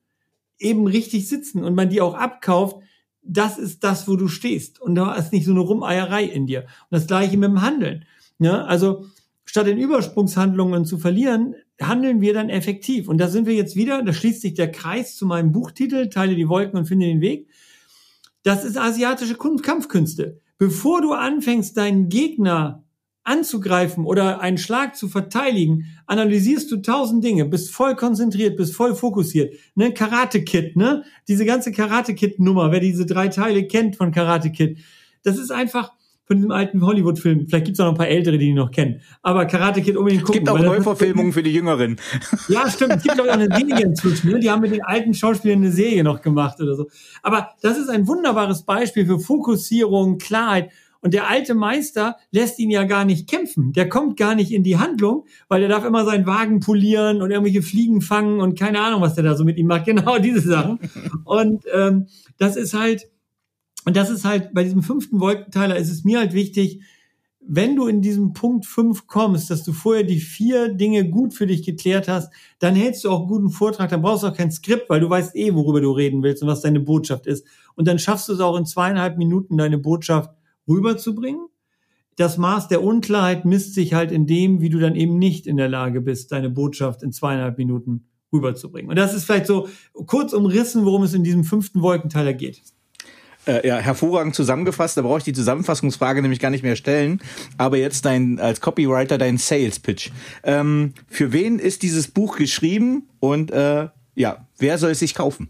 B: eben richtig sitzen und man die auch abkauft, das ist das, wo du stehst. Und da ist nicht so eine Rumeierei in dir. Und das gleiche mit dem Handeln. Ja, ne? also statt in Übersprungshandlungen zu verlieren, handeln wir dann effektiv. Und da sind wir jetzt wieder, da schließt sich der Kreis zu meinem Buchtitel, Teile die Wolken und finde den Weg. Das ist asiatische Kampfkünste. Bevor du anfängst, deinen Gegner anzugreifen oder einen Schlag zu verteidigen, analysierst du tausend Dinge, bist voll konzentriert, bist voll fokussiert. Ne, Karate Kid, ne? Diese ganze Karate Kid Nummer, wer diese drei Teile kennt von Karate Kid, das ist einfach von diesem alten Hollywood-Film. Vielleicht gibt's auch noch ein paar ältere, die ihn noch kennen. Aber Karate Kid unbedingt gucken.
C: Es gibt auch Neuverfilmungen für die Jüngeren. (laughs)
B: Ja, stimmt. Es gibt auch eine Serie inzwischen. Ne? Die haben mit den alten Schauspielern eine Serie noch gemacht oder so. Aber das ist ein wunderbares Beispiel für Fokussierung, Klarheit. Und der alte Meister lässt ihn ja gar nicht kämpfen. Der kommt gar nicht in die Handlung, weil er darf immer seinen Wagen polieren und irgendwelche Fliegen fangen und keine Ahnung, was der da so mit ihm macht. (laughs) Genau diese Sachen. Und ähm, das ist halt, und das ist halt, bei diesem fünften Wolkenteiler ist es mir halt wichtig, wenn du in diesem Punkt fünf kommst, dass du vorher die vier Dinge gut für dich geklärt hast, dann hältst du auch einen guten Vortrag, dann brauchst du auch kein Skript, weil du weißt eh, worüber du reden willst und was deine Botschaft ist. Und dann schaffst du es auch in zweieinhalb Minuten, deine Botschaft rüberzubringen. Das Maß der Unklarheit misst sich halt in dem, wie du dann eben nicht in der Lage bist, deine Botschaft in zweieinhalb Minuten rüberzubringen. Und das ist vielleicht so kurz umrissen, worum es in diesem fünften Wolkenteiler geht.
C: Äh, ja, hervorragend zusammengefasst. Da brauche ich die Zusammenfassungsfrage nämlich gar nicht mehr stellen. Aber jetzt dein als Copywriter dein Sales Pitch. Ähm, für wen ist dieses Buch geschrieben und äh, ja, wer soll es sich kaufen?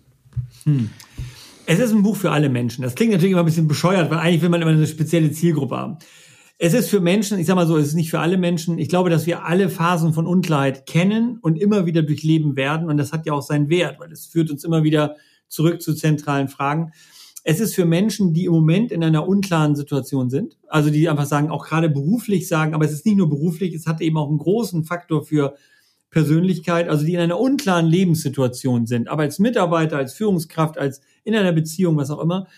B: Hm. Es ist ein Buch für alle Menschen. Das klingt natürlich immer ein bisschen bescheuert, weil eigentlich will man immer eine spezielle Zielgruppe haben. Es ist für Menschen, ich sag mal so, es ist nicht für alle Menschen. Ich glaube, dass wir alle Phasen von Unklarheit kennen und immer wieder durchleben werden. Und das hat ja auch seinen Wert, weil es führt uns immer wieder zurück zu zentralen Fragen. Es ist für Menschen, die im Moment in einer unklaren Situation sind. Also die einfach sagen, auch gerade beruflich sagen, aber es ist nicht nur beruflich, es hat eben auch einen großen Faktor für Persönlichkeit, also die in einer unklaren Lebenssituation sind, aber als Mitarbeiter, als Führungskraft, als in einer Beziehung, was auch immer.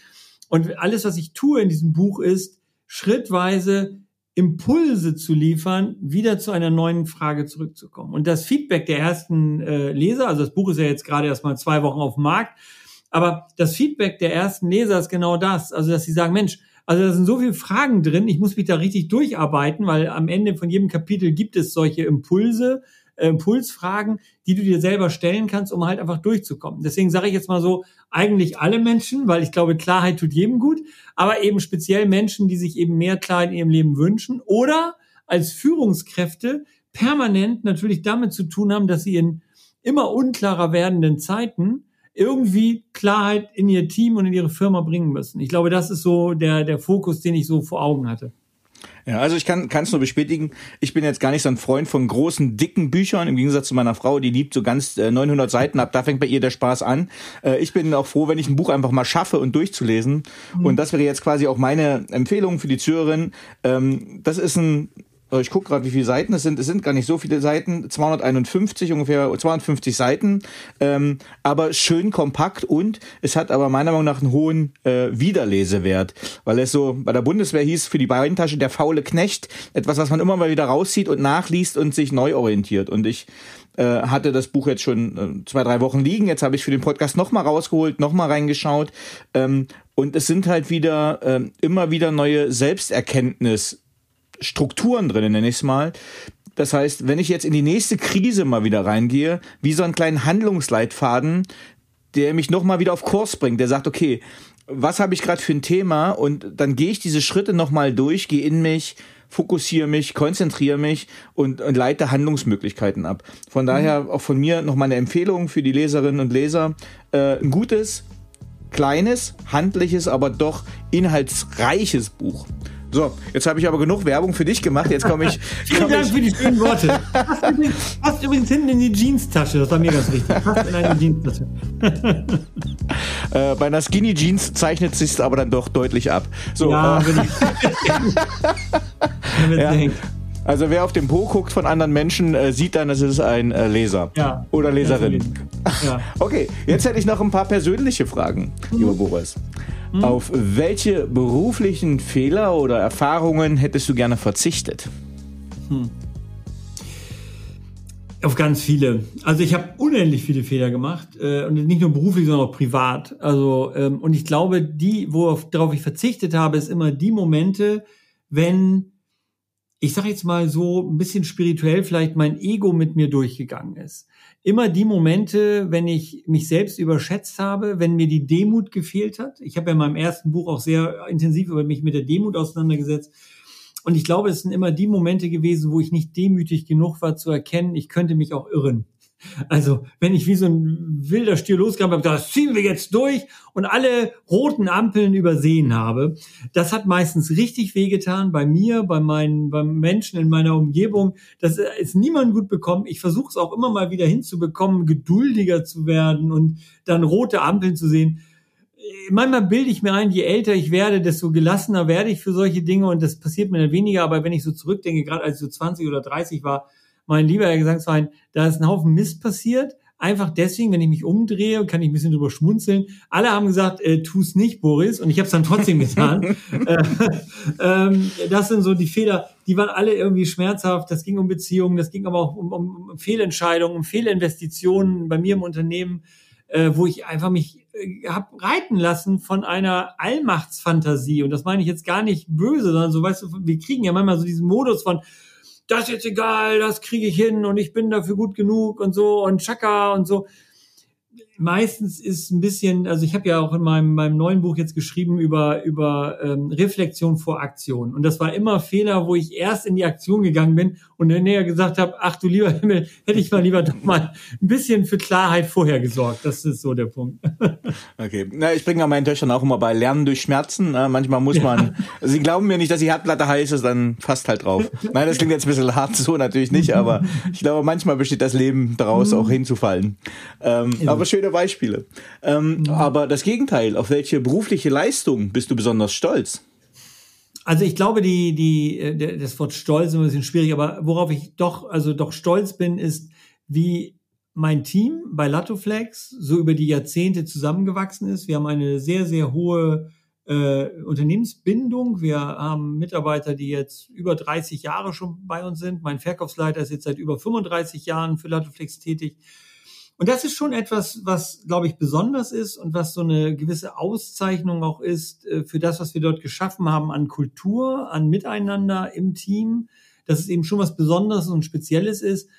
B: Und alles, was ich tue in diesem Buch, ist schrittweise Impulse zu liefern, wieder zu einer neuen Frage zurückzukommen. Und das Feedback der ersten äh, Leser, also das Buch ist ja jetzt gerade erst mal zwei Wochen auf dem Markt, aber das Feedback der ersten Leser ist genau das, also dass sie sagen, Mensch, also da sind so viele Fragen drin, ich muss mich da richtig durcharbeiten, weil am Ende von jedem Kapitel gibt es solche Impulse, Impulsfragen, die du dir selber stellen kannst, um halt einfach durchzukommen. Deswegen sage ich jetzt mal so, eigentlich alle Menschen, weil ich glaube, Klarheit tut jedem gut, aber eben speziell Menschen, die sich eben mehr Klarheit in ihrem Leben wünschen oder als Führungskräfte permanent natürlich damit zu tun haben, dass sie in immer unklarer werdenden Zeiten irgendwie Klarheit in ihr Team und in ihre Firma bringen müssen. Ich glaube, das ist so der, der Fokus, den ich so vor Augen hatte.
C: Ja, also ich kann es nur bestätigen, ich bin jetzt gar nicht so ein Freund von großen, dicken Büchern, im Gegensatz zu meiner Frau, die liebt so ganz äh, 900 Seiten ab, da fängt bei ihr der Spaß an. Äh, ich bin auch froh, wenn ich ein Buch einfach mal schaffe und durchzulesen. Mhm. Und das wäre jetzt quasi auch meine Empfehlung für die Zuhörerin. Ähm, das ist ein ich gucke gerade, wie viele Seiten es sind. Es sind gar nicht so viele Seiten, 251 ungefähr, 250 Seiten, ähm, aber schön kompakt und es hat aber meiner Meinung nach einen hohen äh, Wiederlesewert, weil es so bei der Bundeswehr hieß für die Beintasche der faule Knecht, etwas, was man immer mal wieder rauszieht und nachliest und sich neu orientiert. Und ich äh, hatte das Buch jetzt schon äh, zwei, drei Wochen liegen. Jetzt habe ich für den Podcast nochmal rausgeholt, nochmal reingeschaut. Ähm, und es sind halt wieder äh, immer wieder neue Selbsterkenntnis Strukturen drin, nenne ich es mal. Das heißt, wenn ich jetzt in die nächste Krise mal wieder reingehe, wie so einen kleinen Handlungsleitfaden, der mich nochmal wieder auf Kurs bringt, der sagt, okay, was habe ich gerade für ein Thema und dann gehe ich diese Schritte nochmal durch, gehe in mich, fokussiere mich, konzentriere mich und, und leite Handlungsmöglichkeiten ab. Von daher auch von mir nochmal eine Empfehlung für die Leserinnen und Leser. Äh, ein gutes, kleines, handliches, aber doch inhaltsreiches Buch So, jetzt habe ich aber genug Werbung für dich gemacht. Jetzt komme ich. (laughs)
B: Vielen
C: komm
B: Dank
C: ich,
B: für die schönen Worte. Passt übrigens, passt übrigens hinten in die Jeans-Tasche. Das war mir ganz wichtig. Passt in eine Jeans-Tasche. (laughs)
C: äh, bei einer Skinny Jeans zeichnet sich aber dann doch deutlich ab. So,
B: ja,
C: äh,
B: wenn ich. (laughs)
C: ja. Also wer auf den Po guckt von anderen Menschen, äh, sieht dann, es ist ein äh, Leser
B: Ja.
C: oder Leserin.
B: Ja.
C: Okay, jetzt hätte ich noch ein paar persönliche Fragen, lieber Boris. Auf welche beruflichen Fehler oder Erfahrungen hättest du gerne verzichtet?
B: Auf ganz viele. Also ich habe unendlich viele Fehler gemacht äh, und nicht nur beruflich, sondern auch privat. Also ähm, und ich glaube, die, worauf ich verzichtet habe, ist immer die Momente, wenn ich sage jetzt mal so ein bisschen spirituell vielleicht mein Ego mit mir durchgegangen ist. Immer die Momente, wenn ich mich selbst überschätzt habe, wenn mir die Demut gefehlt hat. Ich habe ja in meinem ersten Buch auch sehr intensiv über mich mit der Demut auseinandergesetzt. Und ich glaube, es sind immer die Momente gewesen, wo ich nicht demütig genug war zu erkennen, ich könnte mich auch irren. Also, wenn ich wie so ein wilder Stier losgegangen habe, das ziehen wir jetzt durch und alle roten Ampeln übersehen habe, das hat meistens richtig wehgetan bei mir, bei meinen, beim Menschen in meiner Umgebung. Das ist niemand gut bekommen. Ich versuche es auch immer mal wieder hinzubekommen, geduldiger zu werden und dann rote Ampeln zu sehen. Manchmal bilde ich mir ein, je älter ich werde, desto gelassener werde ich für solche Dinge und das passiert mir dann weniger. Aber wenn ich so zurückdenke, gerade als ich so 20 oder 30 war, mein lieber Herr Gesangsverein, da ist ein Haufen Mist passiert. Einfach deswegen, wenn ich mich umdrehe, kann ich ein bisschen drüber schmunzeln. Alle haben gesagt, äh, tu's nicht, Boris, und ich habe es dann trotzdem getan. (laughs) äh, ähm, das sind so die Fehler, die waren alle irgendwie schmerzhaft. Das ging um Beziehungen, das ging aber auch um, um, um Fehlentscheidungen, um Fehlinvestitionen bei mir im Unternehmen, äh, wo ich einfach mich äh, hab reiten lassen von einer Allmachtsfantasie. Und das meine ich jetzt gar nicht böse, sondern so, weißt du, wir kriegen ja manchmal so diesen Modus von, das ist jetzt egal, das kriege ich hin und ich bin dafür gut genug und so und Chaka und so. Meistens ist ein bisschen, also ich habe ja auch in meinem, meinem neuen Buch jetzt geschrieben über, über ähm, Reflexion vor Aktion. Und das war immer Fehler, wo ich erst in die Aktion gegangen bin und dann näher gesagt habe, ach du lieber Himmel, (laughs) hätte ich mal lieber doch mal ein bisschen für Klarheit vorher gesorgt. Das ist so der Punkt. (laughs)
C: Okay, na, ich bringe ja meinen Töchtern auch immer bei Lernen durch Schmerzen. Äh, manchmal muss man, sie glauben mir nicht, dass die Herdplatte heiß ist, dann fasst halt drauf. Nein, das klingt jetzt ein bisschen hart, so natürlich nicht, aber ich glaube, manchmal besteht das Leben daraus, auch hinzufallen. Ähm, aber schöne Beispiele. Ähm, aber das Gegenteil, auf welche berufliche Leistung bist du besonders stolz?
B: Also ich glaube, die, die, das Wort stolz ist ein bisschen schwierig, aber worauf ich doch, also doch stolz bin, ist, wie mein Team bei Latoflex so über die Jahrzehnte zusammengewachsen ist. Wir haben eine sehr, sehr hohe äh, Unternehmensbindung. Wir haben Mitarbeiter, die jetzt über 30 Jahre schon bei uns sind. Mein Verkaufsleiter ist jetzt seit über 35 Jahren für Latoflex tätig. Und das ist schon etwas, was, glaube ich, besonders ist und was so eine gewisse Auszeichnung auch ist äh, für das, was wir dort geschaffen haben an Kultur, an Miteinander im Team, dass es eben schon was Besonderes und Spezielles ist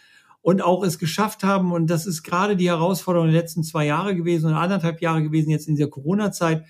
B: und auch es geschafft haben. Und das ist gerade die Herausforderung der letzten zwei Jahre gewesen und anderthalb Jahre gewesen jetzt in dieser Corona-Zeit.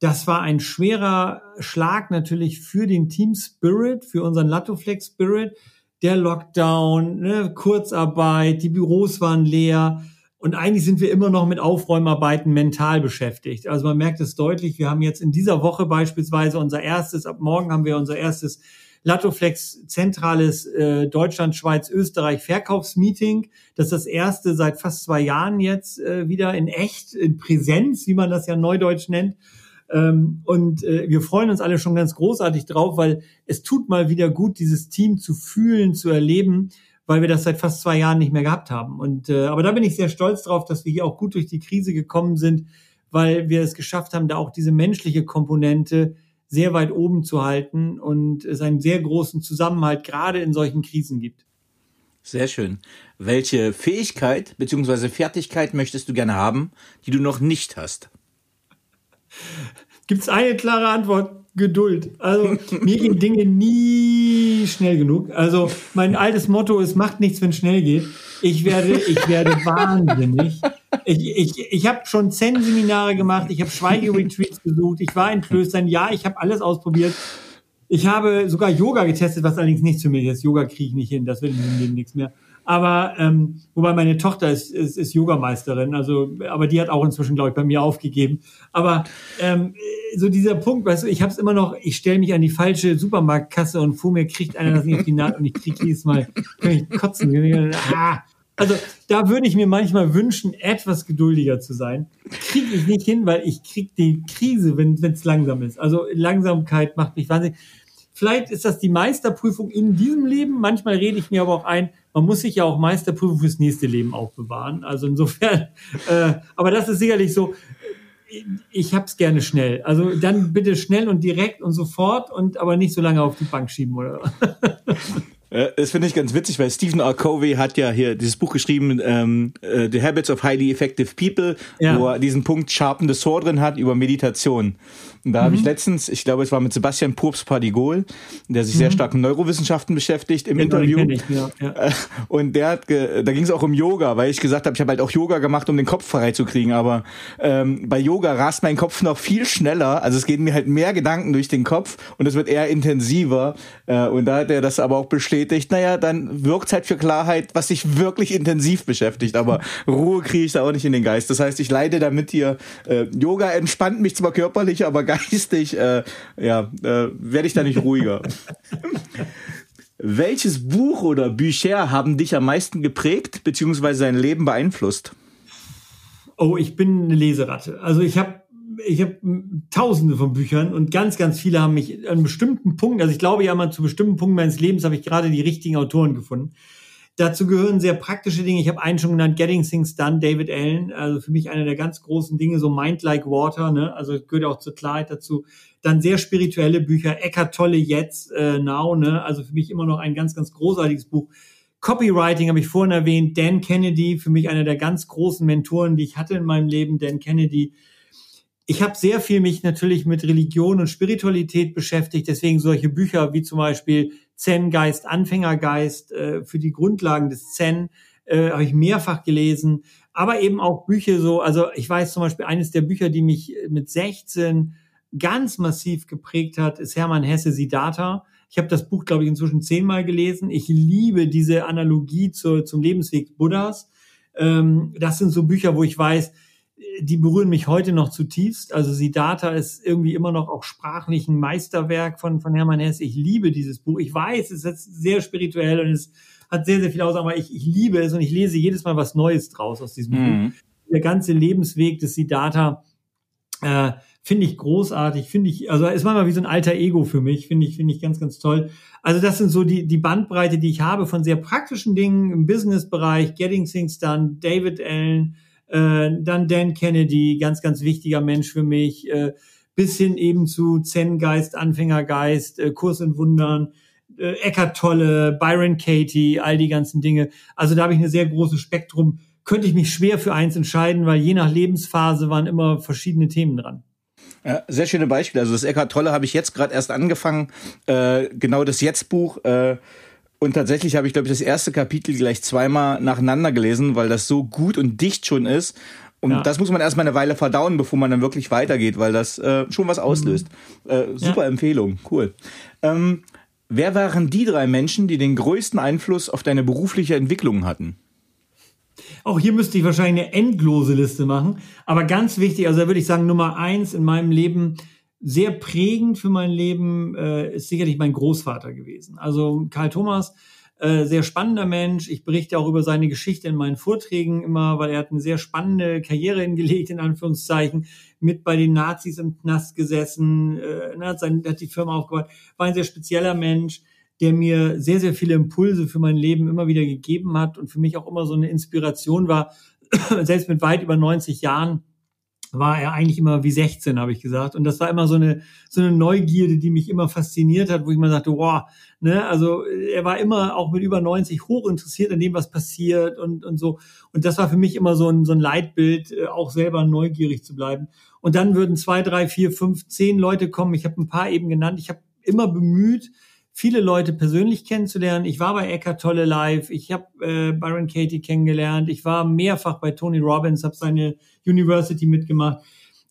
B: Das war ein schwerer Schlag natürlich für den Team Spirit, für unseren Latoflex Spirit. Der Lockdown, ne, Kurzarbeit, die Büros waren leer. Und eigentlich sind wir immer noch mit Aufräumarbeiten mental beschäftigt. Also man merkt es deutlich. Wir haben jetzt in dieser Woche beispielsweise unser erstes, ab morgen haben wir unser erstes Latoflex zentrales äh, Deutschland, Schweiz, Österreich Verkaufsmeeting. Das ist das erste seit fast zwei Jahren jetzt äh, wieder in echt, in Präsenz, wie man das ja neudeutsch nennt. Ähm, und äh, wir freuen uns alle schon ganz großartig drauf, weil es tut mal wieder gut, dieses Team zu fühlen, zu erleben, weil wir das seit fast zwei Jahren nicht mehr gehabt haben. Und äh, aber da bin ich sehr stolz drauf, dass wir hier auch gut durch die Krise gekommen sind, weil wir es geschafft haben, da auch diese menschliche Komponente sehr weit oben zu halten und es einen sehr großen Zusammenhalt gerade in solchen Krisen gibt.
C: Sehr schön. Welche Fähigkeit bzw. Fertigkeit möchtest du gerne haben, die du noch nicht hast?
B: Gibt es eine klare Antwort? Geduld. Also mir gehen Dinge nie schnell genug. Also mein altes Motto ist, macht nichts, wenn es schnell geht. Ich werde, ich werde (laughs) wahnsinnig. Ich, ich, ich habe schon Zen-Seminare gemacht, ich habe Schweigeretreats besucht, ich war in Klöstern, ja, ich habe alles ausprobiert. Ich habe sogar Yoga getestet, was allerdings nicht zu mir ist. Yoga kriege ich nicht hin, das will ich in dem nichts mehr. Aber ähm, wobei meine Tochter ist, ist, ist Yogameisterin, also aber die hat auch inzwischen, glaube ich, bei mir aufgegeben. Aber ähm, so dieser Punkt, weißt du, ich habe es immer noch, ich stelle mich an die falsche Supermarktkasse und vor mir kriegt einer das nicht auf die Naht und ich kriege jedes Mal, kann ich kotzen. Ah, also da würde ich mir manchmal wünschen, etwas geduldiger zu sein. Kriege ich nicht hin, weil ich kriege die Krise, wenn es langsam ist. Also Langsamkeit macht mich wahnsinnig. Vielleicht ist das die Meisterprüfung in diesem Leben. Manchmal rede ich mir aber auch ein, man muss sich ja auch Meisterprüfung fürs nächste Leben aufbewahren. Also insofern, (laughs) äh, aber das ist sicherlich so. Ich hab's gerne schnell. Also dann bitte schnell und direkt und sofort und aber nicht so lange auf die Bank schieben, oder? (laughs)
C: Äh, das finde ich ganz witzig, weil Stephen R. Covey hat ja hier dieses Buch geschrieben, ähm, äh, The Habits of Highly Effective People, ja. wo er diesen Punkt Sharpen the Sword drin hat über Meditation. Da mhm. habe ich letztens, ich glaube, es war mit Sebastian Purps Pardigol, der sich mhm. sehr stark mit Neurowissenschaften beschäftigt im Interview. Ich, ja, ja. (laughs) Und der hat, da ging es auch um Yoga, weil ich gesagt habe, ich habe halt auch Yoga gemacht, um den Kopf frei zu kriegen. Aber ähm, bei Yoga rast mein Kopf noch viel schneller. Also es gehen mir halt mehr Gedanken durch den Kopf und es wird eher intensiver. Äh, und da hat er das aber auch bestätigt. Naja, dann wirkt halt für Klarheit, was sich wirklich intensiv beschäftigt. Aber (laughs) Ruhe kriege ich da auch nicht in den Geist. Das heißt, ich leide damit hier. Äh, Yoga entspannt mich zwar körperlich, aber geistig, äh, ja, äh, werde ich da nicht ruhiger. Welches Buch oder Bücher haben dich am meisten geprägt bzw. dein Leben beeinflusst?
B: Oh, ich bin eine Leseratte. Also ich habe ich habe tausende von Büchern und ganz, ganz viele haben mich an bestimmten Punkten, also ich glaube ja mal zu bestimmten Punkten meines Lebens habe ich gerade die richtigen Autoren gefunden. Dazu gehören sehr praktische Dinge. Ich habe einen schon genannt, Getting Things Done, David Allen. Also für mich einer der ganz großen Dinge, so Mind Like Water. Ne? Also gehört auch zur Klarheit dazu. Dann sehr spirituelle Bücher, Eckart Tolle jetzt, äh, Now. Ne? Also für mich immer noch ein ganz, ganz großartiges Buch. Copywriting habe ich vorhin erwähnt. Dan Kennedy, für mich einer der ganz großen Mentoren, die ich hatte in meinem Leben. Dan Kennedy. Ich habe sehr viel mich natürlich mit Religion und Spiritualität beschäftigt. Deswegen solche Bücher wie zum Beispiel Zen-Geist, Anfängergeist äh, für die Grundlagen des Zen äh, habe ich mehrfach gelesen, aber eben auch Bücher so, also ich weiß zum Beispiel, eines der Bücher, die mich mit 16 ganz massiv geprägt hat, ist Hermann Hesse Siddhartha. Ich habe das Buch, glaube ich, inzwischen zehnmal gelesen. Ich liebe diese Analogie zu, zum Lebensweg Buddhas. Ähm, das sind so Bücher, wo ich weiß, die berühren mich heute noch zutiefst. Also Siddhartha ist irgendwie immer noch auch sprachlich ein Meisterwerk von, von Hermann Hesse. Ich liebe dieses Buch. Ich weiß, es ist sehr spirituell und es hat sehr, sehr viel aus, aber ich, ich liebe es und ich lese jedes Mal was Neues draus aus diesem mhm. Buch. Der ganze Lebensweg des Siddhartha äh, finde ich großartig, finde ich, also ist manchmal wie so ein alter Ego für mich, finde ich, finde ich ganz, ganz toll. Also das sind so die, die Bandbreite, die ich habe von sehr praktischen Dingen im Businessbereich, Getting Things Done, David Allen, äh, dann Dan Kennedy, ganz, ganz wichtiger Mensch für mich, äh, bis hin eben zu Zen-Geist, Anfängergeist, äh, Kurs in Wundern, äh, Eckart Tolle, Byron Katie, all die ganzen Dinge. Also da habe ich eine sehr große Spektrum. Könnte ich mich schwer für eins entscheiden, weil je nach Lebensphase waren immer verschiedene Themen dran.
C: Ja, sehr schöne Beispiele. Also das Eckart Tolle habe ich jetzt gerade erst angefangen. Äh, genau das Jetzt-Buch. Äh und tatsächlich habe ich, glaube ich, das erste Kapitel gleich zweimal nacheinander gelesen, weil das so gut und dicht schon ist. Und ja. das muss man erstmal eine Weile verdauen, bevor man dann wirklich weitergeht, weil das äh, schon was auslöst. Mhm. Äh, super ja. Empfehlung, cool. Ähm, wer waren die drei Menschen, die den größten Einfluss auf deine berufliche Entwicklung hatten?
B: Auch hier müsste ich wahrscheinlich eine endlose Liste machen. Aber ganz wichtig, also da würde ich sagen, Nummer eins in meinem Leben sehr prägend für mein Leben äh, ist sicherlich mein Großvater gewesen. Also Karl Thomas, äh, sehr spannender Mensch. Ich berichte auch über seine Geschichte in meinen Vorträgen immer, weil er hat eine sehr spannende Karriere (laughs) hingelegt, in Anführungszeichen, mit bei den Nazis im Knast gesessen, äh, hat, sein, hat die Firma aufgebaut, war ein sehr spezieller Mensch, der mir sehr, sehr viele Impulse für mein Leben immer wieder gegeben hat und für mich auch immer so eine Inspiration war, (clears throat) selbst mit weit über 90 Jahren war er eigentlich immer wie 16, habe ich gesagt. Und das war immer so eine, so eine Neugierde, die mich immer fasziniert hat, wo ich mir sagte, wow, ne, also er war immer auch mit über 90 hoch interessiert an dem, was passiert und, und so. Und das war für mich immer so ein, so ein Leitbild, äh, auch selber neugierig zu bleiben. Und dann würden zwei, drei, vier, fünf, zehn Leute kommen. Ich habe ein paar eben genannt. Ich habe immer bemüht, viele Leute persönlich kennenzulernen. Ich war bei Eckart Tolle live, ich habe äh, Byron Katie kennengelernt, ich war mehrfach bei Tony Robbins, habe seine University mitgemacht.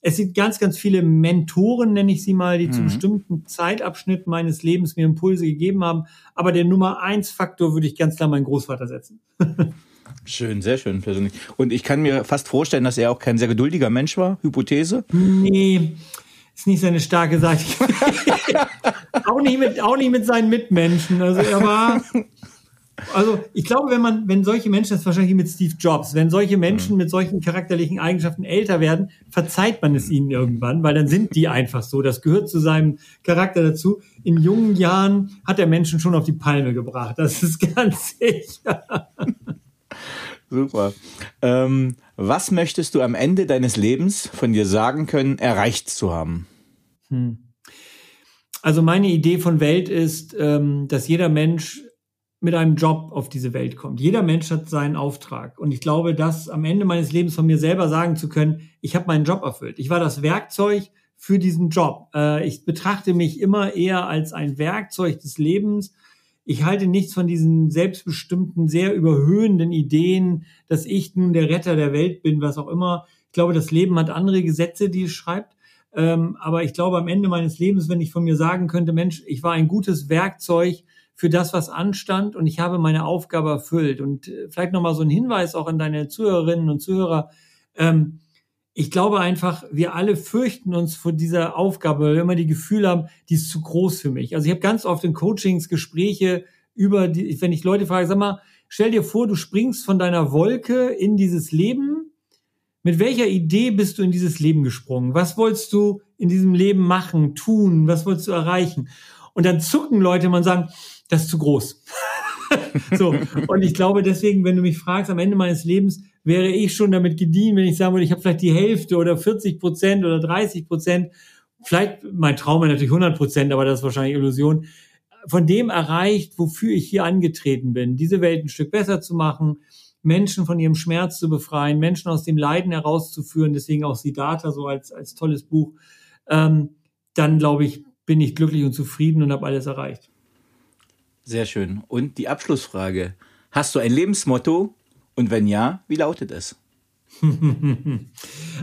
B: es sind ganz, ganz viele Mentoren, nenne ich sie mal, die mhm. zu bestimmten Zeitabschnitten meines Lebens mir Impulse gegeben haben. Aber der Nummer eins Faktor würde ich ganz klar meinen Großvater setzen. (laughs)
C: Schön, sehr schön persönlich. Und ich kann mir fast vorstellen, dass er auch kein sehr geduldiger Mensch war. Hypothese?
B: Nee, ist nicht seine starke Seite. (laughs) auch nicht mit, auch nicht mit seinen Mitmenschen. Also er war, also ich glaube, wenn man, wenn solche Menschen, das ist wahrscheinlich mit Steve Jobs, wenn solche Menschen mhm. mit solchen charakterlichen Eigenschaften älter werden, verzeiht man es ihnen irgendwann, weil dann sind die einfach so. Das gehört zu seinem Charakter dazu. In jungen Jahren hat er Menschen schon auf die Palme gebracht. Das ist (laughs) ganz sicher.
C: Super. Ähm, was möchtest du am Ende deines Lebens von dir sagen können, erreicht zu haben? Hm.
B: Also meine Idee von Welt ist, ähm, dass jeder Mensch mit einem Job auf diese Welt kommt. Jeder Mensch hat seinen Auftrag. Und ich glaube, dass am Ende meines Lebens von mir selber sagen zu können, ich habe meinen Job erfüllt. Ich war das Werkzeug für diesen Job. Äh, ich betrachte mich immer eher als ein Werkzeug des Lebens ich halte nichts von diesen selbstbestimmten, sehr überhöhenden Ideen, dass ich nun der Retter der Welt bin, was auch immer. Ich glaube, das Leben hat andere Gesetze, die es schreibt. Ähm, aber ich glaube, am Ende meines Lebens, wenn ich von mir sagen könnte, Mensch, ich war ein gutes Werkzeug für das, was anstand und ich habe meine Aufgabe erfüllt. Und äh, vielleicht nochmal so ein Hinweis auch an deine Zuhörerinnen und Zuhörer. Ähm, ich glaube einfach, wir alle fürchten uns vor dieser Aufgabe, weil wir immer die Gefühle haben, die ist zu groß für mich. Also ich habe ganz oft in Coachings Gespräche über die, wenn ich Leute frage, sag mal, stell dir vor, du springst von deiner Wolke in dieses Leben. Mit welcher Idee bist du in dieses Leben gesprungen? Was wolltest du in diesem Leben machen, tun? Was wolltest du erreichen? Und dann zucken Leute und sagen, das ist zu groß. (laughs) so. Und ich glaube deswegen, wenn du mich fragst, am Ende meines Lebens, wäre ich schon damit gedient, wenn ich sagen würde, ich habe vielleicht die Hälfte oder 40 Prozent oder 30 Prozent, vielleicht mein Traum wäre natürlich 100 Prozent, aber das ist wahrscheinlich Illusion, von dem erreicht, wofür ich hier angetreten bin, diese Welt ein Stück besser zu machen, Menschen von ihrem Schmerz zu befreien, Menschen aus dem Leiden herauszuführen, deswegen auch Siddhartha so als, als tolles Buch, ähm, dann glaube ich, bin ich glücklich und zufrieden und habe alles erreicht.
C: Sehr schön. Und die Abschlussfrage. Hast du ein Lebensmotto, und wenn ja, wie lautet es? (laughs)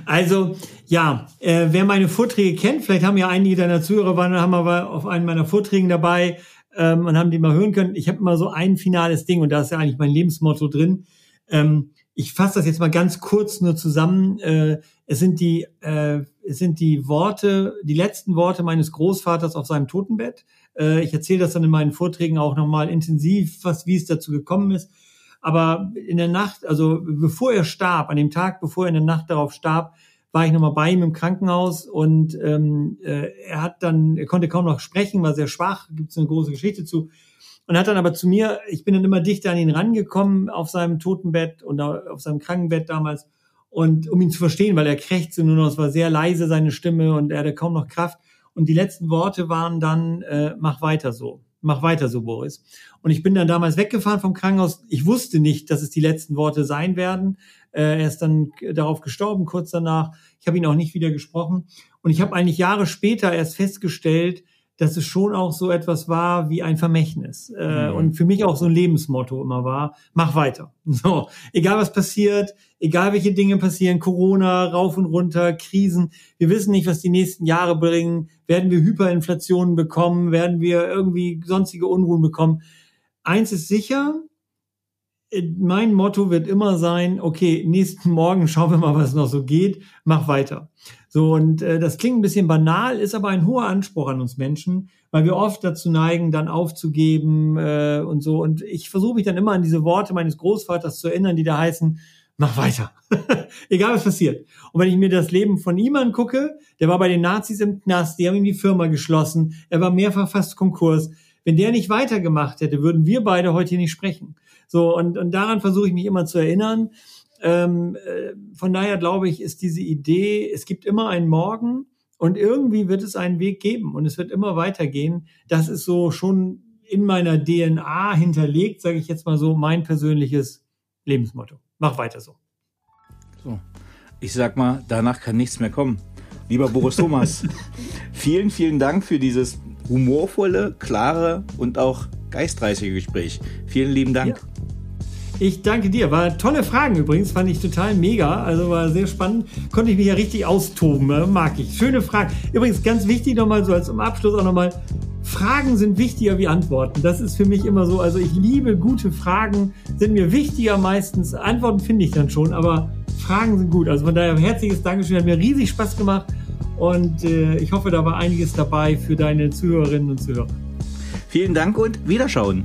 B: Also ja, äh, wer meine Vorträge kennt, vielleicht haben ja einige deiner Zuhörer waren, haben aber auf einen meiner Vorträgen dabei ähm, und haben die mal hören können. Ich habe immer so ein finales Ding und da ist ja eigentlich mein Lebensmotto drin. Ähm, ich fasse das jetzt mal ganz kurz nur zusammen. Äh, es sind die äh, es sind die Worte, die letzten Worte meines Großvaters auf seinem Totenbett. Äh, ich erzähle das dann in meinen Vorträgen auch nochmal intensiv, was wie es dazu gekommen ist. Aber in der Nacht, also bevor er starb, an dem Tag, bevor er in der Nacht darauf starb, war ich nochmal bei ihm im Krankenhaus und ähm, äh, er hat dann, er konnte kaum noch sprechen, war sehr schwach, gibt es eine große Geschichte zu. Und hat dann aber zu mir, ich bin dann immer dichter an ihn rangekommen auf seinem Totenbett und auf seinem Krankenbett damals und um ihn zu verstehen, weil er krächzte nur noch, es war sehr leise seine Stimme und er hatte kaum noch Kraft. Und die letzten Worte waren dann, äh, mach weiter so mach weiter so, Boris. Und ich bin dann damals weggefahren vom Krankenhaus. Ich wusste nicht, dass es die letzten Worte sein werden. Äh, er ist dann darauf gestorben, kurz danach. Ich habe ihn auch nicht wieder gesprochen. Und ich habe eigentlich Jahre später erst festgestellt, dass es schon auch so etwas war wie ein Vermächtnis äh, mhm. und für mich auch so ein Lebensmotto immer war, mach weiter. (laughs) So, egal was passiert, egal welche Dinge passieren, Corona, rauf und runter, Krisen, wir wissen nicht, was die nächsten Jahre bringen, werden wir Hyperinflationen bekommen, werden wir irgendwie sonstige Unruhen bekommen. Eins ist sicher, mein Motto wird immer sein, okay, nächsten Morgen (laughs) schauen wir mal, was noch so geht, mach weiter. So, und äh, das klingt ein bisschen banal, ist aber ein hoher Anspruch an uns Menschen, weil wir oft dazu neigen, dann aufzugeben äh, und so. Und ich versuche mich dann immer an diese Worte meines Großvaters zu erinnern, die da heißen, mach weiter. (laughs) Egal was passiert. Und wenn ich mir das Leben von ihm angucke, der war bei den Nazis im Knast, die haben ihm die Firma geschlossen, er war mehrfach fast Konkurs. Wenn der nicht weitergemacht hätte, würden wir beide heute hier nicht sprechen. So, und, und daran versuche ich mich immer zu erinnern. Ähm, äh, von daher glaube ich, ist diese Idee, es gibt immer einen Morgen und irgendwie wird es einen Weg geben und es wird immer weitergehen. Das ist so schon in meiner DNA hinterlegt, sage ich jetzt mal so, mein persönliches Lebensmotto. Mach weiter so.
C: So. Ich sag mal, danach kann nichts mehr kommen. Lieber Boris Thomas, (laughs) vielen, vielen Dank für dieses humorvolle, klare und auch geistreiche Gespräch. Vielen lieben Dank.
B: Ja. Ich danke dir. War tolle Fragen übrigens, fand ich total mega. Also war sehr spannend. Konnte ich mich ja richtig austoben. Äh, mag ich. Schöne Fragen. Übrigens ganz wichtig nochmal so als zum Abschluss auch nochmal. Fragen sind wichtiger wie Antworten. Das ist für mich immer so. Also ich liebe gute Fragen, sind mir wichtiger meistens. Antworten finde ich dann schon, aber Fragen sind gut. Also von daher herzliches Dankeschön. Hat mir riesig Spaß gemacht. Und äh, ich hoffe, da war einiges dabei für deine Zuhörerinnen und Zuhörer.
C: Vielen Dank und Wiederschauen.